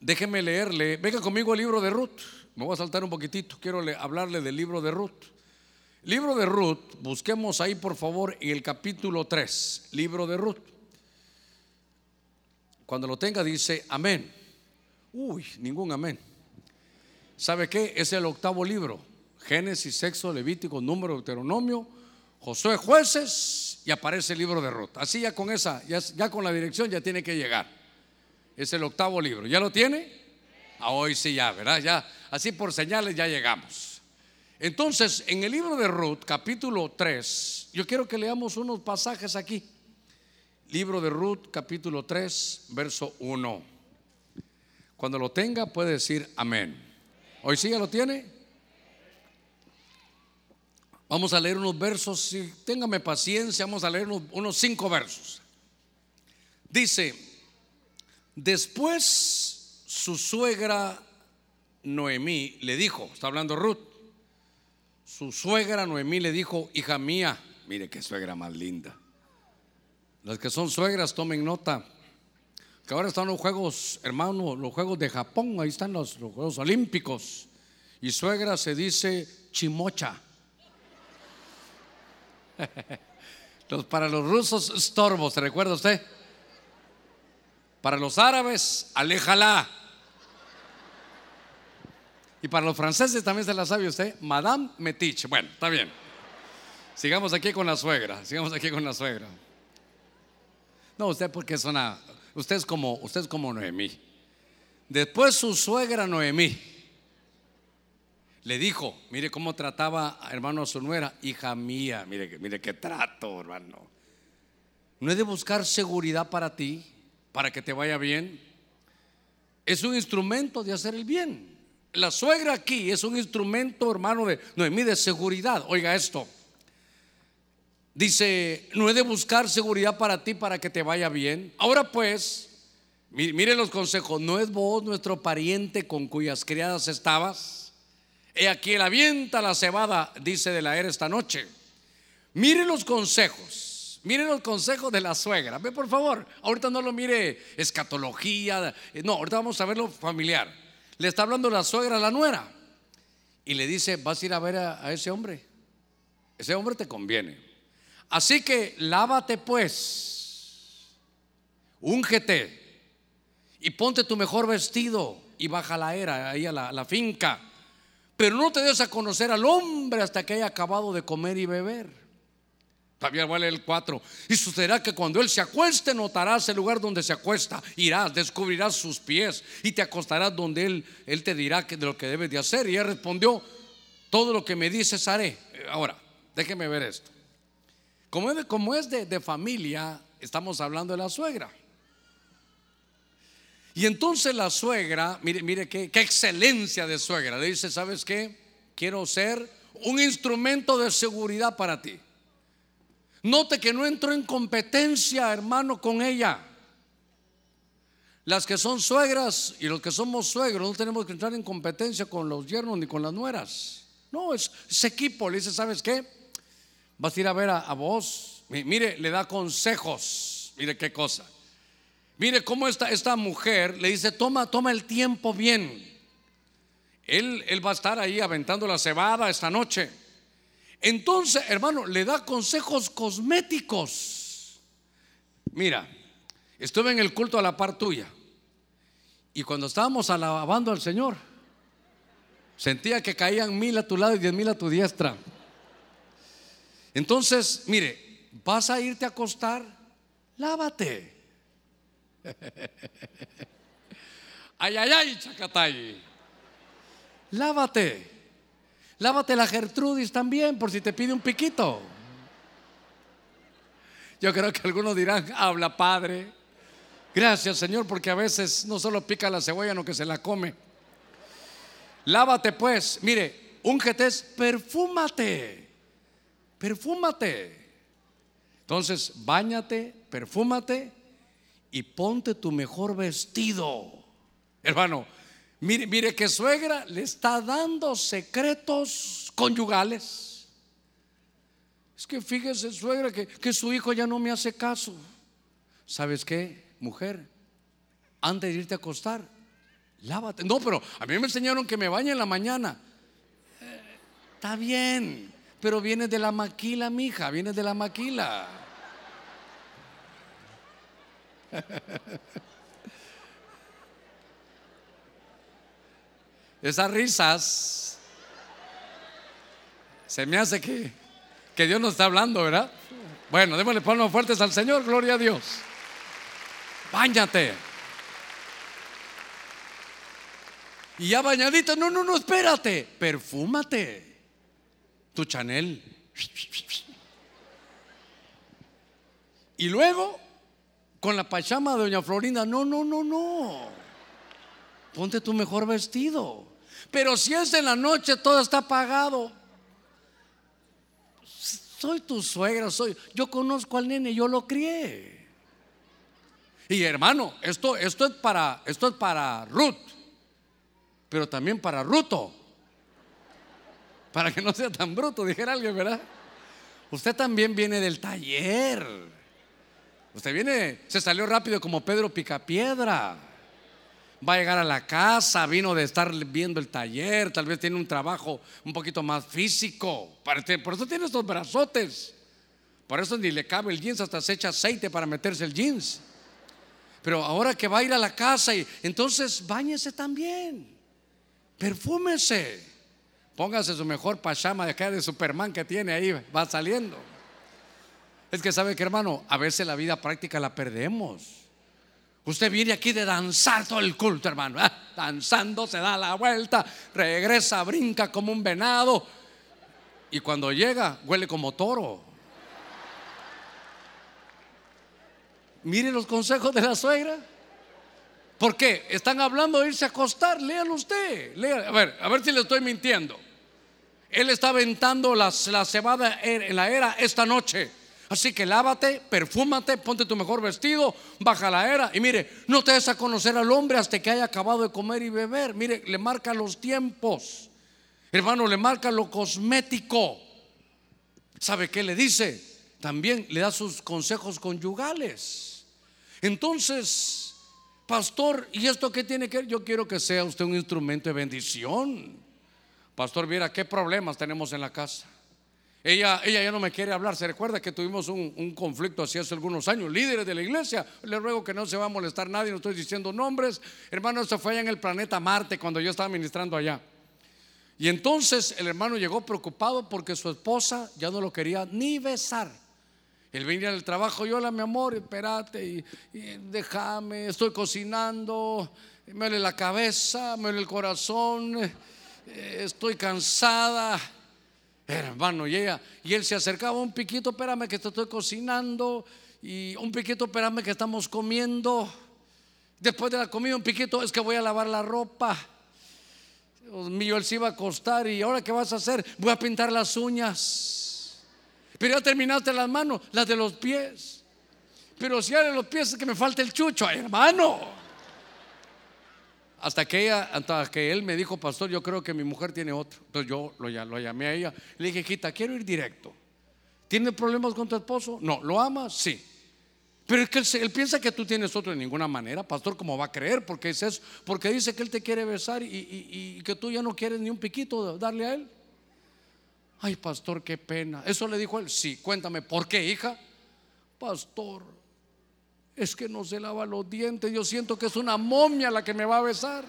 Déjeme leerle, venga conmigo al libro de Ruth. Me voy a saltar un poquitito, quiero hablarle del libro de Ruth. Libro de Ruth, busquemos ahí por favor en el capítulo 3, libro de Ruth. Cuando lo tenga dice amén. Uy, ningún amén. ¿Sabe qué? Es el octavo libro. Génesis, Sexo, Levítico, Número, Deuteronomio, Josué, Jueces y aparece el libro de Ruth. Así ya con esa, ya, ya con la dirección ya tiene que llegar. Es el octavo libro. ¿Ya lo tiene? Ah, hoy sí ya, ¿verdad? Ya, así por señales ya llegamos. Entonces, en el libro de Ruth, capítulo 3, yo quiero que leamos unos pasajes aquí. Libro de Ruth, capítulo 3, verso 1. Cuando lo tenga puede decir amén. ¿Hoy sí ya lo tiene? Vamos a leer unos versos, si téngame paciencia, vamos a leer unos, unos cinco versos. Dice, Después su suegra Noemí le dijo, está hablando Ruth, su suegra Noemí le dijo, hija mía, mire qué suegra más linda. Las que son suegras tomen nota, que ahora están los juegos, hermano, los juegos de Japón, ahí están los, Juegos Olímpicos. Y suegra se dice chimocha. para los rusos, estorbo, ¿se recuerda usted? Para los árabes, aléjala. Y para los franceses también se la sabe usted, Madame Metich. Bueno, está bien. Sigamos aquí con la suegra, sigamos aquí con la suegra. No, usted porque es una, usted es como, usted es como Noemí. Después su suegra Noemí le dijo, mire cómo trataba hermano a su nuera, hija mía, mire, mire qué trato, hermano. No he de buscar seguridad para ti para que te vaya bien. Es un instrumento de hacer el bien. La suegra aquí es un instrumento, hermano, de Noemí, de seguridad. Oiga esto. Dice, no he de buscar seguridad para ti para que te vaya bien. Ahora pues, Mire los consejos, ¿no es vos nuestro pariente con cuyas criadas estabas? He aquí el avienta la cebada, dice de la era esta noche. Mire los consejos, mire los consejos de la suegra. Ve por favor, ahorita no lo mire escatología, no, ahorita vamos a verlo familiar. Le está hablando la suegra a la nuera y le dice, vas a ir a ver a, a ese hombre. Ese hombre te conviene. Así que lávate pues, úngete y ponte tu mejor vestido y baja la era ahí a la, finca. Pero no te des a conocer al hombre hasta que haya acabado de comer y beber. También vale el 4. Y sucederá que cuando él se acueste, notarás el lugar donde se acuesta. Irás, descubrirás sus pies y te acostarás donde él, él te dirá de lo que debes de hacer. Y él respondió: Todo lo que me dices haré. Ahora, déjeme ver esto. Como es como es de, de familia, estamos hablando de la suegra. Y entonces la suegra, mire, mire qué, qué excelencia de suegra, le dice, ¿sabes qué? Quiero ser un instrumento de seguridad para ti. Note que no entro en competencia, hermano, con ella. Las que son suegras y los que somos suegros no tenemos que entrar en competencia con los yernos ni con las nueras. No, es, equipo. Le dice, ¿sabes qué? Vas a ir a ver a, a vos. Mire, le da consejos. Mire qué cosa. Mire cómo esta, esta mujer le dice, toma, toma el tiempo bien. Él, él va a estar ahí aventando la cebada esta noche. Entonces, hermano, le da consejos cosméticos. Mira, estuve en el culto a la par tuya. Y cuando estábamos alabando al Señor, sentía que caían mil a tu lado y diez mil a tu diestra. Entonces, mire, vas a irte a acostar, lávate. ay, ay, ay, Chacatay. Lávate. Lávate la Gertrudis también, por si te pide un piquito. Yo creo que algunos dirán, habla padre. Gracias Señor, porque a veces no solo pica la cebolla, no que se la come. Lávate pues, mire, úngete perfúmate, perfúmate. Entonces, bañate, perfúmate y ponte tu mejor vestido. Hermano, mire, mire que suegra le está dando secretos conyugales. Es que fíjese, suegra, que, que su hijo ya no me hace caso. ¿Sabes qué, mujer? Antes de irte a acostar, lávate. No, pero a mí me enseñaron que me bañe en la mañana. Eh, está bien, pero viene de la maquila, mija, viene de la maquila. Esas risas se me hace que, que Dios nos está hablando, ¿verdad? Bueno, démosle palmas fuertes al Señor, gloria a Dios. Báñate. Y ya bañadito, no, no, no, espérate, perfúmate. Tu Chanel. Y luego con la pachama de doña Florinda. No, no, no, no. Ponte tu mejor vestido. Pero si es en la noche, todo está apagado. Soy tu suegra, soy. Yo conozco al nene, yo lo crié. Y hermano, esto, esto es para, esto es para Ruth, pero también para Ruto. Para que no sea tan bruto, dijera alguien, ¿verdad? Usted también viene del taller. Usted viene, se salió rápido como Pedro Picapiedra. Va a llegar a la casa, vino de estar viendo el taller, tal vez tiene un trabajo un poquito más físico. Por eso tiene estos brazotes. Por eso ni le cabe el jeans, hasta se echa aceite para meterse el jeans. Pero ahora que va a ir a la casa, y, entonces bañese también. Perfúmese. Póngase su mejor pachama de acá de Superman que tiene ahí, va saliendo. Es que sabe que hermano, a veces la vida práctica la perdemos. Usted viene aquí de danzar todo el culto, hermano. Ah, danzando, se da la vuelta, regresa, brinca como un venado. Y cuando llega, huele como toro. Mire los consejos de la suegra. ¿Por qué? Están hablando de irse a acostar. Léalo usted. A ver, a ver si le estoy mintiendo. Él está aventando la, la cebada en la era esta noche. Así que lávate, perfúmate, ponte tu mejor vestido, baja la era. Y mire, no te des a conocer al hombre hasta que haya acabado de comer y beber. Mire, le marca los tiempos. Hermano, le marca lo cosmético. ¿Sabe qué le dice? También le da sus consejos conyugales. Entonces, pastor, ¿y esto qué tiene que ver? Yo quiero que sea usted un instrumento de bendición. Pastor, mira qué problemas tenemos en la casa. Ella, ella ya no me quiere hablar. Se recuerda que tuvimos un, conflicto así hace algunos años. Líderes de la iglesia, le ruego que no se va a molestar nadie, no estoy diciendo nombres. Hermano, esto fue allá en el planeta Marte cuando yo estaba ministrando allá. Y entonces el hermano llegó preocupado porque su esposa ya no lo quería ni besar. Él venía del trabajo, yo la mi amor, espérate, y, déjame, estoy cocinando, me duele la cabeza, me duele el corazón, eh, estoy cansada hermano, y y él se acercaba un piquito, espérame que te estoy cocinando, y un piquito, espérame que estamos comiendo. Después de la comida, un piquito, es que voy a lavar la ropa. Dios él se iba a acostar y ahora qué vas a hacer? Voy a pintar las uñas. Pero ya terminaste las manos, las de los pies. Pero si de los pies es que me falta el chucho, hermano. Hasta que ella, hasta que él me dijo, pastor, yo creo que mi mujer tiene otro. Entonces yo lo, llamé a ella. Le dije, Quita, quiero ir directo. ¿Tiene problemas con tu esposo? No. ¿Lo amas? Sí. Pero es que él, piensa que tú tienes otro de ninguna manera, pastor, ¿cómo va a creer? Porque es eso, porque dice que él te quiere besar y, y que tú ya no quieres ni un piquito darle a él. Ay, pastor, qué pena. Eso le dijo él. Sí, cuéntame, ¿por qué, hija? Pastor, es que no se lava los dientes, yo siento que es una momia la que me va a besar.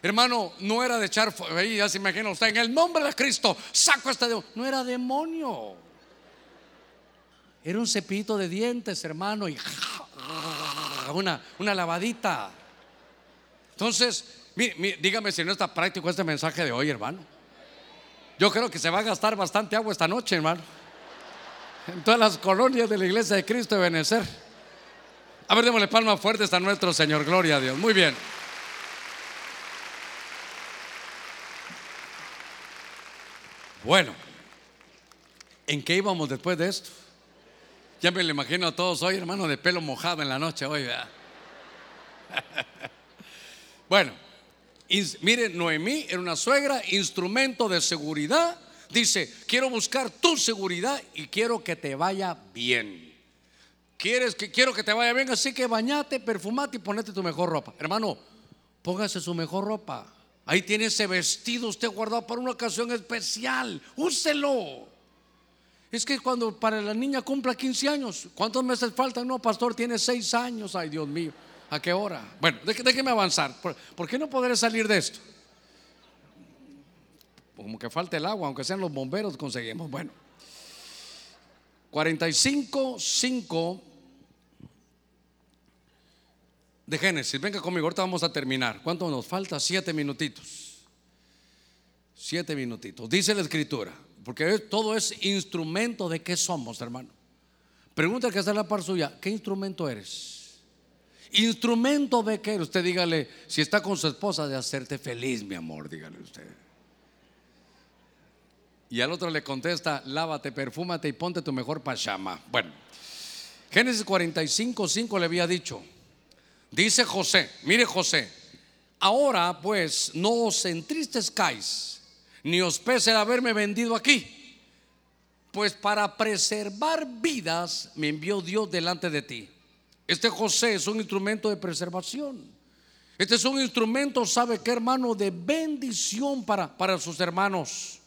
Hermano, no era de echar, ahí ya se imagina usted, en el nombre de Cristo, saco este demonio. No era demonio. Era un cepillito de dientes, hermano, y una, una lavadita. Entonces, dígame si no está práctico este mensaje de hoy, hermano. Yo creo que se va a gastar bastante agua esta noche, hermano en todas las colonias de la iglesia de Cristo de Benecer. A ver, démosle palmas fuertes a nuestro Señor. Gloria a Dios. Muy bien. Bueno, ¿en qué íbamos después de esto? Ya me lo imagino a todos hoy, hermano, de pelo mojado en la noche hoy. bueno, mire, Noemí era una suegra, instrumento de seguridad Dice, quiero buscar tu seguridad y quiero que te vaya bien. ¿Quieres que quiero que te vaya bien? Así que bañate, perfumate y ponete tu mejor ropa. Hermano, póngase su mejor ropa. Ahí tiene ese vestido usted guardado para una ocasión especial. Úselo. Es que cuando para la niña cumpla 15 años, ¿cuántos meses faltan? No, pastor, tiene 6 años. Ay, Dios mío. ¿A qué hora? Bueno, déjeme avanzar. ¿Por qué no podré salir de esto? Como que falta el agua, aunque sean los bomberos, conseguimos. Bueno, 45, 5 de Génesis. Venga conmigo, ahorita vamos a terminar. ¿Cuánto nos falta? Siete minutitos. Siete minutitos. Dice la escritura, porque todo es instrumento de qué somos, hermano. Pregunta que está en la par suya, ¿qué instrumento eres? Instrumento de qué? Usted dígale, si está con su esposa, de hacerte feliz, mi amor, dígale usted. Y al otro le contesta, lávate, perfúmate y ponte tu mejor pachama. Bueno, Génesis 45, 5 le había dicho, dice José, mire José, ahora pues no os entristezcáis, ni os pese el haberme vendido aquí, pues para preservar vidas me envió Dios delante de ti. Este José es un instrumento de preservación. Este es un instrumento, ¿sabe qué hermano? De bendición para, para sus hermanos.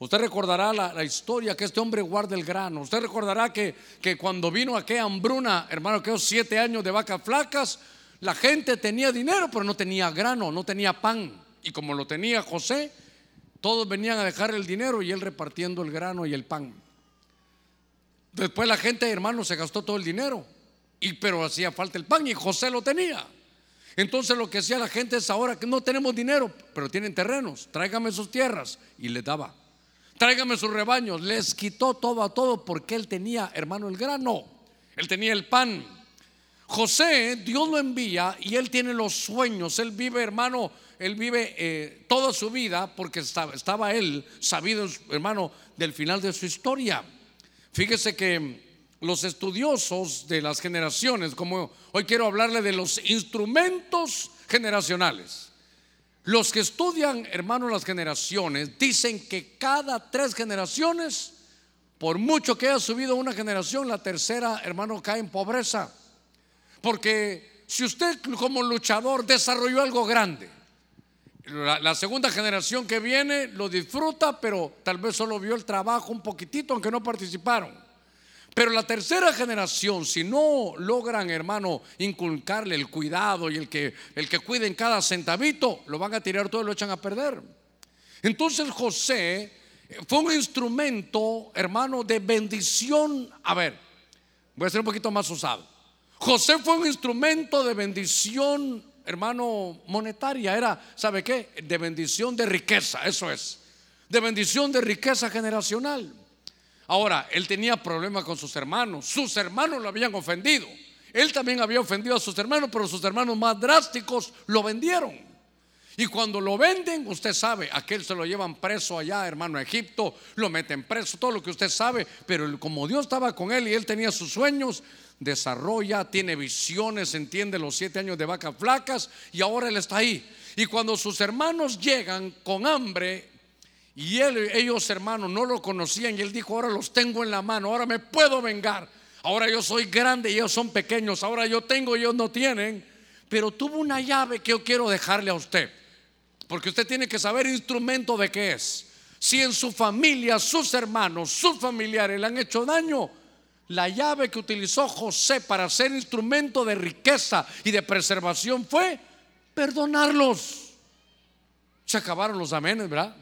Usted recordará la, historia que este hombre guarda el grano. Usted recordará que, que cuando vino aquella hambruna, hermano, aquellos siete años de vacas flacas, la gente tenía dinero, pero no tenía grano, no tenía pan. Y como lo tenía José, todos venían a dejar el dinero y él repartiendo el grano y el pan. Después la gente, hermano, se gastó todo el dinero. Y pero hacía falta el pan y José lo tenía. Entonces lo que hacía la gente es ahora que no tenemos dinero, pero tienen terrenos, tráigame sus tierras y le daba tráigame sus rebaños. Les quitó todo a todo porque él tenía, hermano, el grano. Él tenía el pan. José, Dios lo envía y él tiene los sueños. Él vive, hermano, él vive eh, toda su vida porque estaba, estaba él sabido, hermano, del final de su historia. Fíjese que los estudiosos de las generaciones, como hoy quiero hablarle de los instrumentos generacionales. Los que estudian, hermano, las generaciones, dicen que cada tres generaciones, por mucho que haya subido una generación, la tercera, hermano, cae en pobreza. Porque si usted como luchador desarrolló algo grande, la, segunda generación que viene lo disfruta, pero tal vez solo vio el trabajo un poquitito, aunque no participaron. Pero la tercera generación, si no logran, hermano, inculcarle el cuidado y el que, el que cuiden cada centavito, lo van a tirar todo y lo echan a perder. Entonces José fue un instrumento, hermano, de bendición. A ver, voy a ser un poquito más usado. José fue un instrumento de bendición hermano, monetaria, era, ¿sabe qué? De bendición de riqueza, eso es, de bendición de riqueza generacional. Ahora, él tenía problemas con sus hermanos, sus hermanos lo habían ofendido, él también había ofendido a sus hermanos, pero sus hermanos más drásticos lo vendieron. Y cuando lo venden, usted sabe, aquel se lo llevan preso allá, hermano, a Egipto, lo meten preso, todo lo que usted sabe, pero como Dios estaba con él y él tenía sus sueños, desarrolla, tiene visiones, entiende los siete años de vacas flacas y ahora él está ahí. Y cuando sus hermanos llegan con hambre y él, ellos hermanos no lo conocían y él dijo, ahora los tengo en la mano, ahora me puedo vengar. Ahora yo soy grande y ellos son pequeños, ahora yo tengo y ellos no tienen. Pero tuvo una llave que yo quiero dejarle a usted. Porque usted tiene que saber instrumento de qué es. Si en su familia, sus hermanos, sus familiares le han hecho daño, la llave que utilizó José para ser instrumento de riqueza y de preservación fue perdonarlos. Se acabaron los amenes, ¿verdad?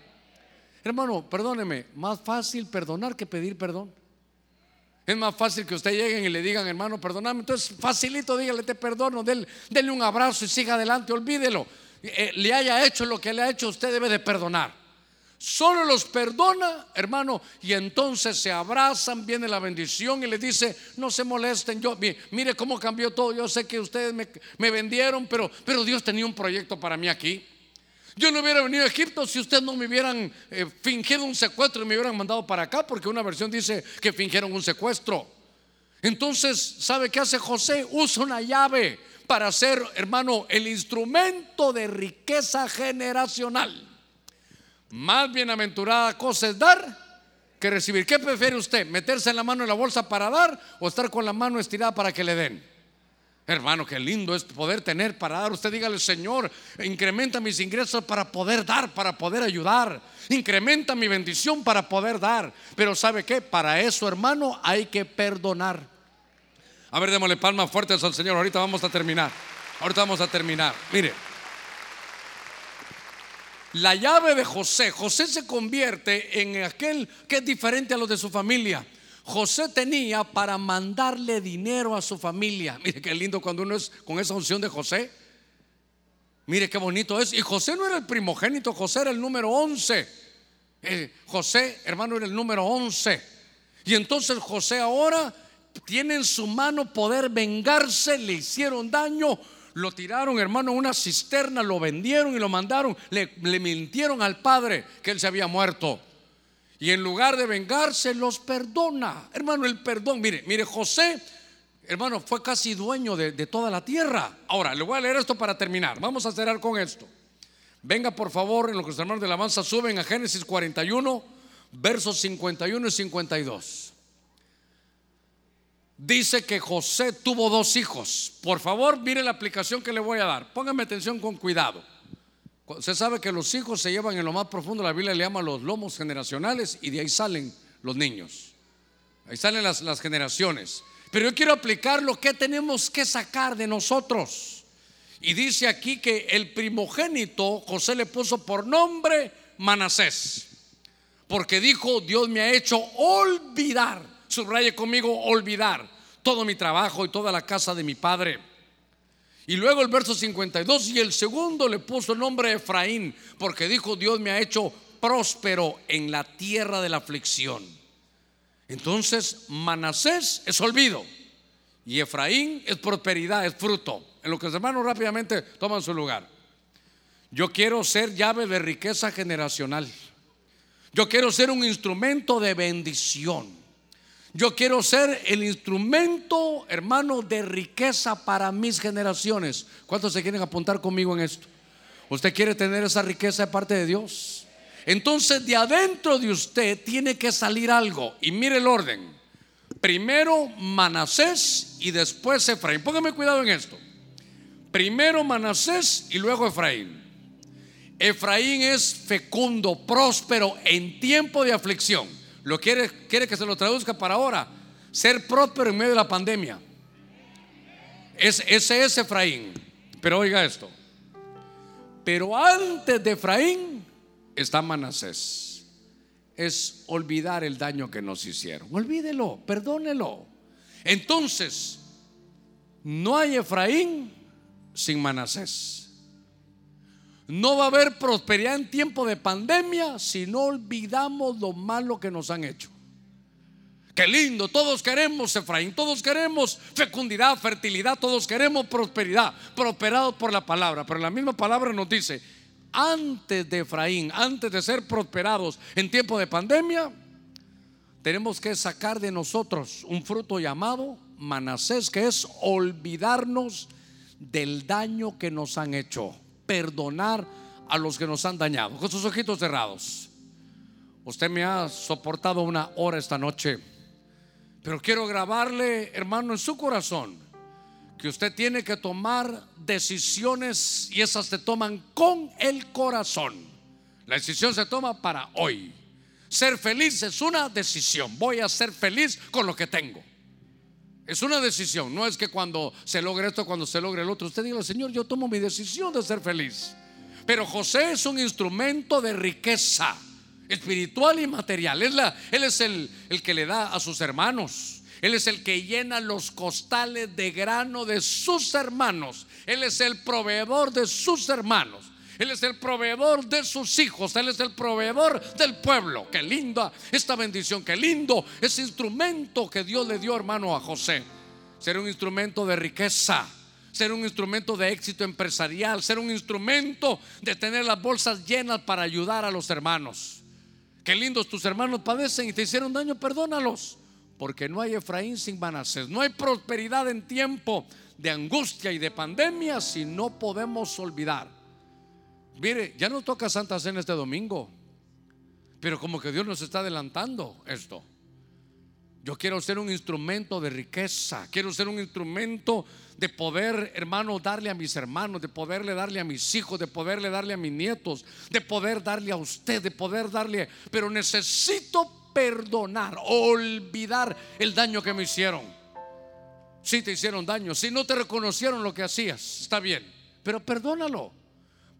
Hermano, perdóneme, más fácil perdonar que pedir perdón. Es más fácil que usted lleguen y le digan, hermano, perdóname. Entonces, facilito, dígale, te perdono, denle, un abrazo y siga adelante, olvídelo. Eh, le haya hecho lo que le ha hecho, usted debe de perdonar. Solo los perdona, hermano, y entonces se abrazan, viene la bendición y le dice, no se molesten, yo, mire cómo cambió todo, yo sé que ustedes me, vendieron, pero, pero Dios tenía un proyecto para mí aquí. Yo no hubiera venido a Egipto si ustedes no me hubieran eh, fingido un secuestro y me hubieran mandado para acá, porque una versión dice que fingieron un secuestro. Entonces, ¿sabe qué hace José? Usa una llave para ser, hermano, el instrumento de riqueza generacional. Más bienaventurada cosa es dar que recibir. ¿Qué prefiere usted? ¿Meterse en la mano en la bolsa para dar o estar con la mano estirada para que le den? Hermano, qué lindo es poder tener para dar. Usted dígale, Señor, incrementa mis ingresos para poder dar, para poder ayudar. Incrementa mi bendición para poder dar. Pero ¿sabe qué? Para eso, hermano, hay que perdonar. A ver, démosle palmas fuertes al Señor. Ahorita vamos a terminar. Ahorita vamos a terminar. Mire, la llave de José. José se convierte en aquel que es diferente a los de su familia. José tenía para mandarle dinero a su familia. Mire qué lindo cuando uno es con esa unción de José. Mire qué bonito es. Y José no era el primogénito, José era el número 11. Eh, José, hermano, era el número 11. Y entonces José ahora tiene en su mano poder vengarse, le hicieron daño, lo tiraron, hermano, en una cisterna, lo vendieron y lo mandaron. Le, mintieron al padre que él se había muerto. Y en lugar de vengarse, los perdona. Hermano, el perdón. Mire, mire, José, hermano, fue casi dueño de, toda la tierra. Ahora, le voy a leer esto para terminar. Vamos a cerrar con esto. Venga, por favor, en lo que los hermanos de la alabanza suben a Génesis 41, versos 51 y 52 dice que José tuvo dos hijos. Por favor, mire la aplicación que le voy a dar. Póngame atención con cuidado. Usted sabe que los hijos se llevan en lo más profundo, la Biblia le llama los lomos generacionales y de ahí salen los niños. Ahí salen las, las generaciones. Pero yo quiero aplicar lo que tenemos que sacar de nosotros. Y dice aquí que el primogénito José le puso por nombre Manasés. Porque dijo, Dios me ha hecho olvidar subraye conmigo, olvidar todo mi trabajo y toda la casa de mi padre. Y luego el verso 52, y el segundo le puso el nombre Efraín, porque dijo, Dios me ha hecho próspero en la tierra de la aflicción. Entonces, Manasés es olvido. Y Efraín es prosperidad, es fruto. En lo que los hermanos rápidamente toman su lugar. Yo quiero ser llave de riqueza generacional. Yo quiero ser un instrumento de bendición. Yo quiero ser el instrumento, hermano, de riqueza para mis generaciones. ¿Cuántos se quieren apuntar conmigo en esto? ¿Usted quiere tener esa riqueza de parte de Dios? Entonces de adentro de usted tiene que salir algo. Y mire el orden. Primero Manasés y después Efraín. Póngame cuidado en esto. Primero Manasés y luego Efraín. Efraín es fecundo, próspero en tiempo de aflicción. Lo quiere, quiere que se lo traduzca para ahora. Ser próspero en medio de la pandemia. Es, ese es Efraín. Pero oiga esto. Pero antes de Efraín está Manasés. Es olvidar el daño que nos hicieron. Olvídelo, perdónelo. Entonces, no hay Efraín sin Manasés. No va a haber prosperidad en tiempo de pandemia si no olvidamos lo malo que nos han hecho. Qué lindo, todos queremos Efraín, todos queremos fecundidad, fertilidad, todos queremos prosperidad, prosperados por la palabra. Pero la misma palabra nos dice, antes de Efraín, antes de ser prosperados en tiempo de pandemia, tenemos que sacar de nosotros un fruto llamado Manasés, que es olvidarnos del daño que nos han hecho perdonar a los que nos han dañado. Con sus ojitos cerrados. Usted me ha soportado una hora esta noche, pero quiero grabarle, hermano, en su corazón, que usted tiene que tomar decisiones y esas se toman con el corazón. La decisión se toma para hoy. Ser feliz es una decisión. Voy a ser feliz con lo que tengo. Es una decisión, no es que cuando se logre esto, cuando se logre el otro, usted diga, Señor, yo tomo mi decisión de ser feliz. Pero José es un instrumento de riqueza espiritual y material. Él, es el que le da a sus hermanos. Él es el que llena los costales de grano de sus hermanos. Él es el proveedor de sus hermanos. Él es el proveedor de sus hijos. Él es el proveedor del pueblo. Qué linda esta bendición. Qué lindo ese instrumento que Dios le dio, hermano, a José. Ser un instrumento de riqueza. Ser un instrumento de éxito empresarial. Ser un instrumento de tener las bolsas llenas para ayudar a los hermanos. Qué lindos tus hermanos padecen y te hicieron daño, perdónalos. Porque no hay Efraín sin Manasés. No hay prosperidad en tiempo de angustia y de pandemia si no podemos olvidar Mire, ya no toca Santa Cena este domingo, pero como que Dios nos está adelantando esto. Yo quiero ser un instrumento de riqueza, quiero ser un instrumento de poder, hermano, darle a mis hermanos, de poderle darle a mis hijos, de poderle darle a mis nietos, de poder darle a usted, de poder darle, pero necesito perdonar, olvidar el daño que me hicieron. Si te hicieron daño, si no te reconocieron lo que hacías, está bien, pero perdónalo.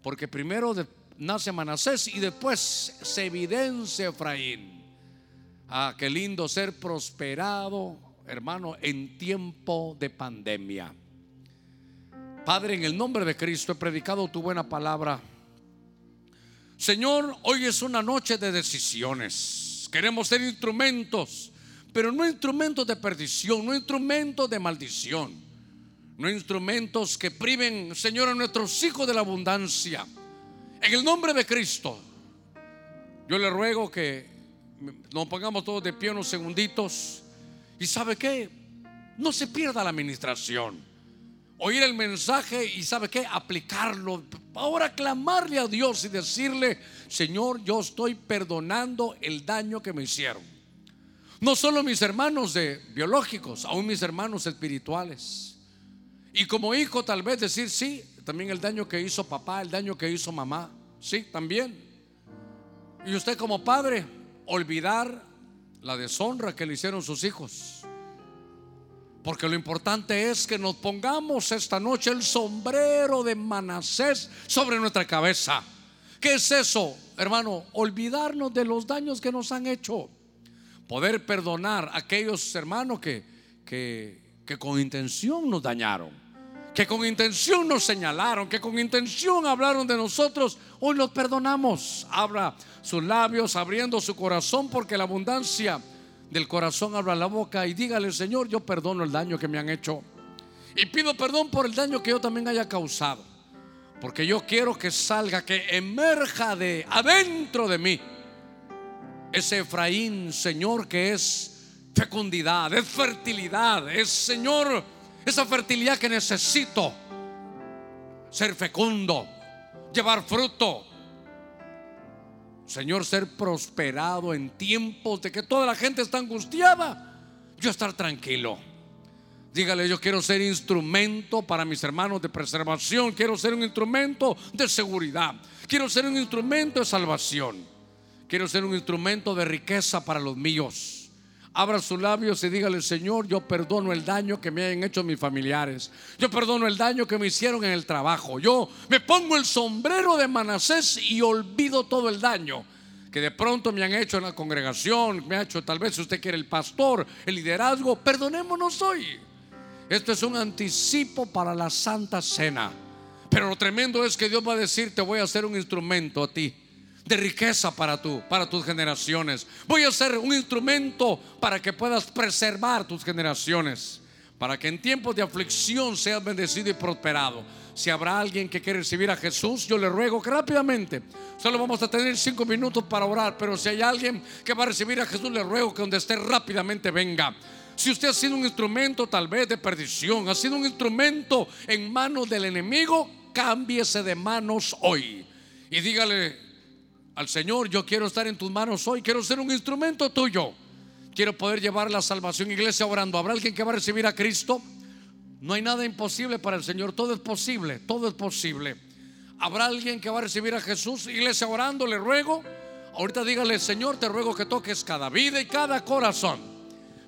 Porque primero nace Manasés y después se evidencia Efraín. Ah, qué lindo ser prosperado, hermano, en tiempo de pandemia. Padre, en el nombre de Cristo he predicado tu buena palabra. Señor, hoy es una noche de decisiones. Queremos ser instrumentos, pero no instrumentos de perdición, no instrumentos de maldición no instrumentos que priven, Señor, a nuestros hijos de la abundancia. En el nombre de Cristo, yo le ruego que nos pongamos todos de pie unos segunditos. Y sabe qué, no se pierda la administración. Oír el mensaje y sabe qué, aplicarlo. Ahora clamarle a Dios y decirle, Señor, yo estoy perdonando el daño que me hicieron. No solo mis hermanos de biológicos, aún mis hermanos espirituales. Y como hijo tal vez decir, sí, también el daño que hizo papá, el daño que hizo mamá, sí, también. Y usted como padre, olvidar la deshonra que le hicieron sus hijos. Porque lo importante es que nos pongamos esta noche el sombrero de Manasés sobre nuestra cabeza. ¿Qué es eso, hermano? Olvidarnos de los daños que nos han hecho. Poder perdonar a aquellos hermanos que, que, que con intención nos dañaron que con intención nos señalaron, que con intención hablaron de nosotros, hoy los perdonamos. Abra sus labios, abriendo su corazón, porque la abundancia Del corazón abra la boca y dígale, Señor, yo perdono el daño que me han hecho. Y pido perdón por el daño que yo también haya causado. Porque yo quiero que salga, que emerja de adentro de mí ese Efraín, Señor, que es fecundidad, es fertilidad, es, Señor, esa fertilidad que necesito. Ser fecundo, llevar fruto. Señor, ser prosperado en tiempos de que toda la gente está angustiada. Yo estar tranquilo. Dígale, yo quiero ser instrumento para mis hermanos de preservación. Quiero ser un instrumento de seguridad. Quiero ser un instrumento de salvación. Quiero ser un instrumento de riqueza para los míos abra sus labios y dígale, Señor, yo perdono el daño que me hayan hecho mis familiares. Yo perdono el daño que me hicieron en el trabajo. Yo me pongo el sombrero de Manasés y olvido todo el daño que de pronto me han hecho en la congregación, me ha hecho tal vez si usted quiere el pastor, el liderazgo. Perdonémonos hoy. Esto es un anticipo para la Santa Cena. Pero lo tremendo es que Dios va a decir, te voy a hacer un instrumento a ti de riqueza para tú, para tus generaciones. Voy a ser un instrumento para que puedas preservar tus generaciones, para que en tiempos de aflicción seas bendecido y prosperado. Si habrá alguien que quiere recibir a Jesús, yo le ruego que rápidamente, solo vamos a tener cinco minutos para orar, pero si hay alguien que va a recibir a Jesús, le ruego que donde esté rápidamente venga. Si usted ha sido un instrumento tal vez de perdición, ha sido un instrumento en manos del enemigo, cámbiese de manos hoy. Y dígale, al Señor, yo quiero estar en tus manos hoy, quiero ser un instrumento tuyo. Quiero poder llevar la salvación, iglesia, orando. ¿Habrá alguien que va a recibir a Cristo? No hay nada imposible para el Señor, todo es posible, todo es posible. ¿Habrá alguien que va a recibir a Jesús? Iglesia, orando, le ruego. Ahorita dígale, Señor, te ruego que toques cada vida y cada corazón.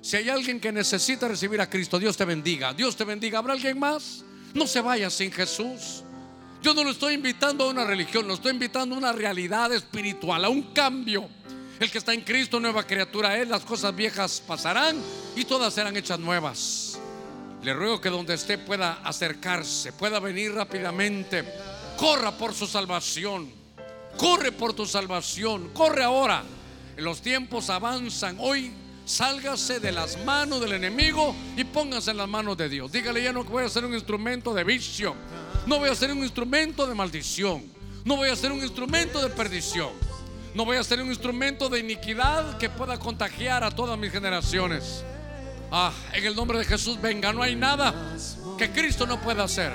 Si hay alguien que necesita recibir a Cristo, Dios te bendiga. Dios te bendiga. ¿Habrá alguien más? No se vaya sin Jesús. Yo no lo estoy invitando a una religión, lo estoy invitando a una realidad espiritual, a un cambio. El que está en Cristo, nueva criatura es, las cosas viejas pasarán y todas serán hechas nuevas. Le ruego que donde esté pueda acercarse, pueda venir rápidamente. Corra por su salvación. Corre por tu salvación. Corre ahora. Los tiempos avanzan. Hoy sálgase de las manos del enemigo y póngase en las manos de Dios. Dígale ya no voy a ser un instrumento de vicio no voy a ser un instrumento de maldición. No voy a ser un instrumento de perdición. No voy a ser un instrumento de iniquidad que pueda contagiar a todas mis generaciones. Ah, en el nombre de Jesús, venga, no hay nada que Cristo no pueda hacer.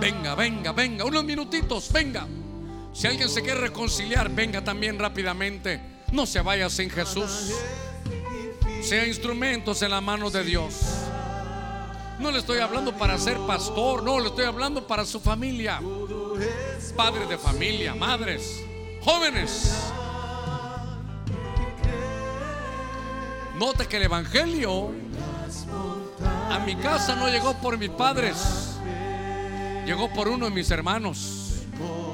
Venga, venga, venga, unos minutitos, venga. Si alguien se quiere reconciliar, venga también rápidamente. No se vaya sin Jesús sea instrumentos en la mano de Dios. No le estoy hablando para ser pastor, no, le estoy hablando para su familia. Padres de familia, madres, jóvenes. Note que el Evangelio a mi casa no llegó por mis padres, llegó por uno de mis hermanos.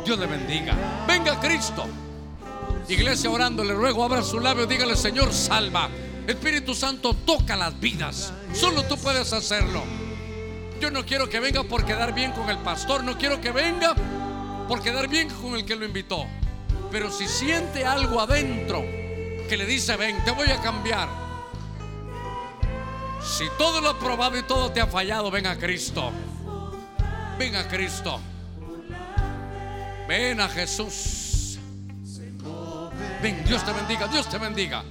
Dios le bendiga. Venga Cristo. Iglesia orando, le ruego, abra su labio, dígale, Señor, salva. Espíritu Santo toca las vidas. Solo tú puedes hacerlo. Yo no quiero que venga por quedar bien con el pastor, no quiero que venga por quedar bien con el que lo invitó. Pero si siente algo adentro que le dice, ven, te voy a cambiar. Si todo lo ha probado y todo te ha fallado, ven a Cristo. Ven a Cristo. Ven a Jesús. Ven, Dios te bendiga, Dios te bendiga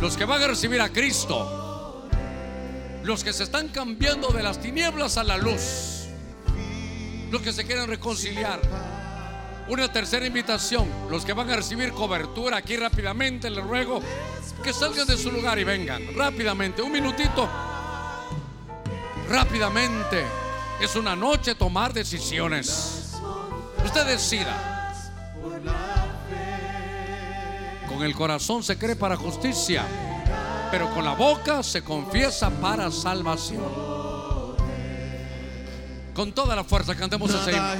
los que van a recibir a Cristo, los que se están cambiando de las tinieblas a la luz, los que se quieren reconciliar. Una tercera invitación, los que van a recibir cobertura aquí rápidamente, les ruego que salgan de su lugar y vengan rápidamente, un minutito, rápidamente. Es una noche tomar decisiones. Usted decida. Con el corazón se cree para justicia, pero con la boca se confiesa para salvación. Con toda la fuerza cantemos ese Nada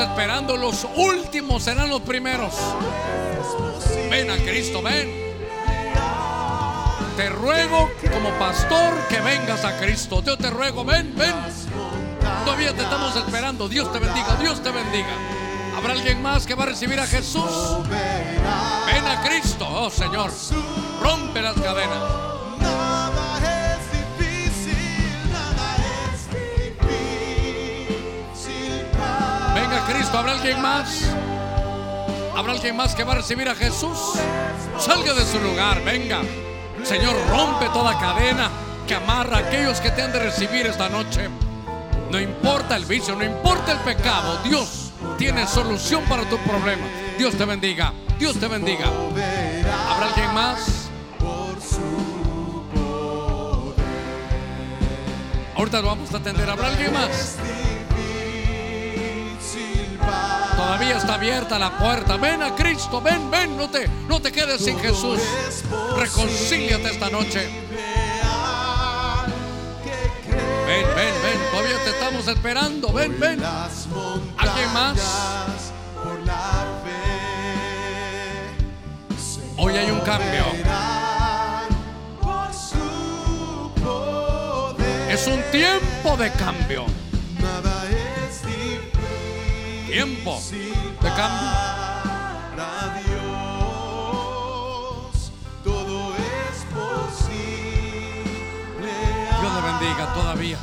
esperando, los últimos serán los primeros. Ven a Cristo, ven. Te ruego como pastor que vengas a Cristo. Yo te ruego, ven, ven. Todavía te estamos esperando. Dios te bendiga, Dios te bendiga. ¿Habrá alguien más que va a recibir a Jesús? Ven a Cristo, oh Señor. Rompe las cadenas. ¿Habrá alguien más? ¿Habrá alguien más que va a recibir a Jesús? Salga de su lugar, venga. Señor, rompe toda cadena que amarra a aquellos que te han de recibir esta noche. No importa el vicio, no importa el pecado, Dios tiene solución para tu problema. Dios te bendiga, Dios te bendiga. ¿Habrá alguien más? Ahorita lo vamos a atender. ¿Habrá alguien más? Todavía está abierta la puerta. Ven a Cristo, ven, ven, no te, no te quedes sin Jesús. Reconcíliate esta noche. Ven, ven, ven, todavía te estamos esperando. Ven, ven. ¿Alguien más? Hoy hay un cambio. Es un tiempo de cambio. Tiempo de cambio. para Dios. Todo es posible. Dios te bendiga todavía.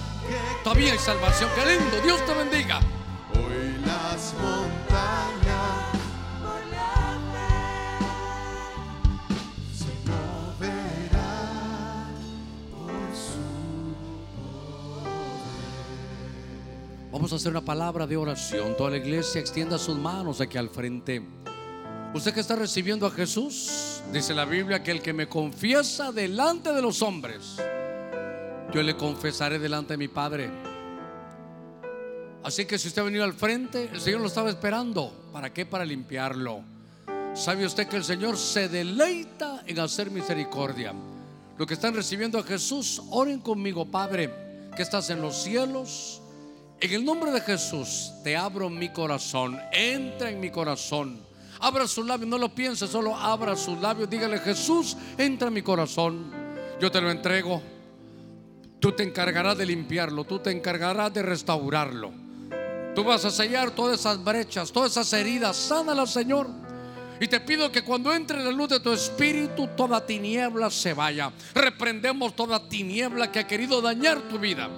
Todavía hay salvación. Qué lindo. Dios te bendiga. Vamos a hacer una palabra de oración. Toda la iglesia extienda sus manos aquí al frente. Usted que está recibiendo a Jesús, dice la Biblia que el que me confiesa delante de los hombres, yo le confesaré delante de mi Padre. Así que si usted ha venido al frente, el Señor lo estaba esperando. ¿Para qué? Para limpiarlo. ¿Sabe usted que el Señor se deleita en hacer misericordia? Los que están recibiendo a Jesús, oren conmigo, Padre, que estás en los cielos. En el nombre de Jesús, te abro mi corazón. Entra en mi corazón. Abra sus labios, no lo piense, solo abra sus labios. Dígale, Jesús, entra en mi corazón. Yo te lo entrego. Tú te encargarás de limpiarlo, tú te encargarás de restaurarlo. Tú vas a sellar todas esas brechas, todas esas heridas. Sánala, Señor. Y te pido que cuando entre la luz de tu espíritu, toda tiniebla se vaya. Reprendemos toda tiniebla que ha querido dañar tu vida.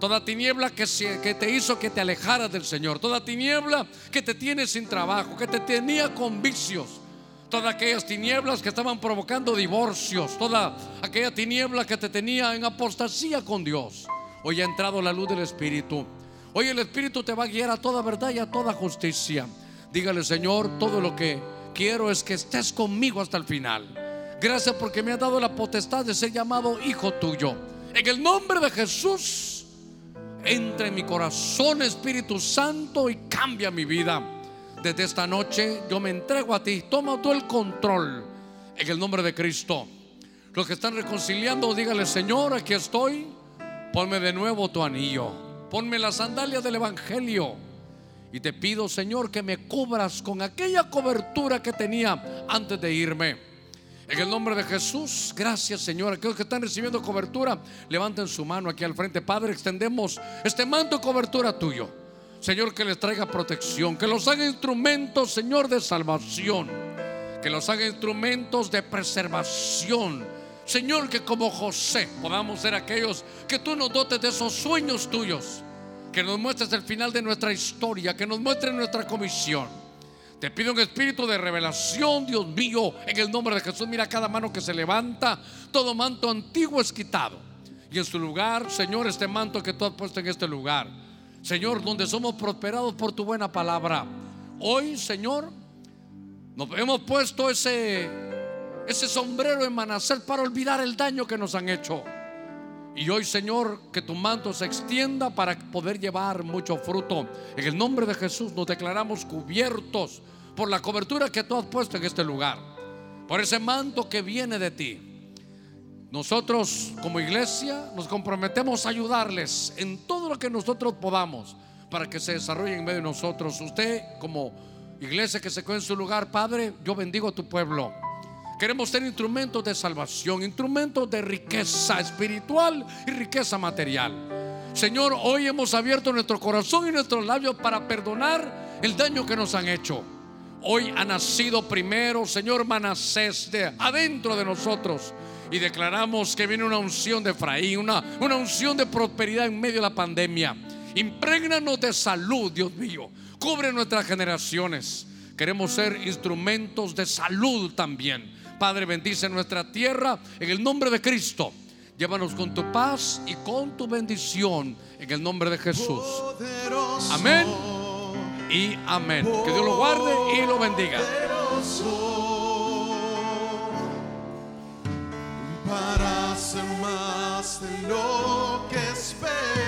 Toda tiniebla que, te hizo que te alejaras del Señor. Toda tiniebla que te tiene sin trabajo, que te tenía con vicios. Todas aquellas tinieblas que estaban provocando divorcios. Toda aquella tiniebla que te tenía en apostasía con Dios. Hoy ha entrado la luz del Espíritu. Hoy el Espíritu te va a guiar a toda verdad y a toda justicia. Dígale, Señor, todo lo que quiero es que estés conmigo hasta el final. Gracias porque me has dado la potestad de ser llamado hijo tuyo. En el nombre de Jesús, entra en mi corazón, Espíritu Santo, y cambia mi vida. Desde esta noche yo me entrego a ti. Toma tú el control en el nombre de Cristo. Los que están reconciliando, dígale, Señor, aquí estoy. Ponme de nuevo tu anillo. Ponme las sandalias del Evangelio. Y te pido, Señor, que me cubras con aquella cobertura que tenía antes de irme. En el nombre de Jesús, gracias Señor. Aquellos que están recibiendo cobertura, levanten su mano aquí al frente. Padre, extendemos este manto cobertura tuyo. Señor, que les traiga protección, que los haga instrumentos, Señor, de salvación, que los haga instrumentos de preservación. Señor, que como José podamos ser aquellos que tú nos dotes de esos sueños tuyos, que nos muestres el final de nuestra historia, que nos muestres nuestra comisión. Te pido un espíritu de revelación, Dios mío, en el nombre de Jesús. Mira cada mano que se levanta, todo manto antiguo es quitado. Y en su lugar, Señor, este manto que tú has puesto en este lugar. Señor, donde somos prosperados por tu buena palabra. Hoy, Señor, nos hemos puesto ese, ese sombrero en Manasés para olvidar el daño que nos han hecho. Y hoy, Señor, que tu manto se extienda para poder llevar mucho fruto. En el nombre de Jesús nos declaramos cubiertos por la cobertura que tú has puesto en este lugar. Por ese manto que viene de ti. Nosotros como iglesia nos comprometemos a ayudarles en todo lo que nosotros podamos para que se desarrolle en medio de nosotros. Usted como iglesia que se quede en su lugar, Padre, yo bendigo a tu pueblo. Queremos ser instrumentos de salvación, instrumentos de riqueza espiritual y riqueza material. Señor, hoy hemos abierto nuestro corazón y nuestros labios para perdonar el daño que nos han hecho. Hoy ha nacido primero, Señor Manasés, de adentro de nosotros. Y declaramos que viene una unción de Efraín, una, una unción de prosperidad en medio de la pandemia. Imprégnanos de salud, Dios mío. Cubre nuestras generaciones. Queremos ser instrumentos de salud también. Padre, bendice nuestra tierra en el nombre de Cristo. Llévanos con tu paz y con tu bendición en el nombre de Jesús. Amén. Y amén. Que Dios lo guarde y lo bendiga. para hacer más de lo que espero.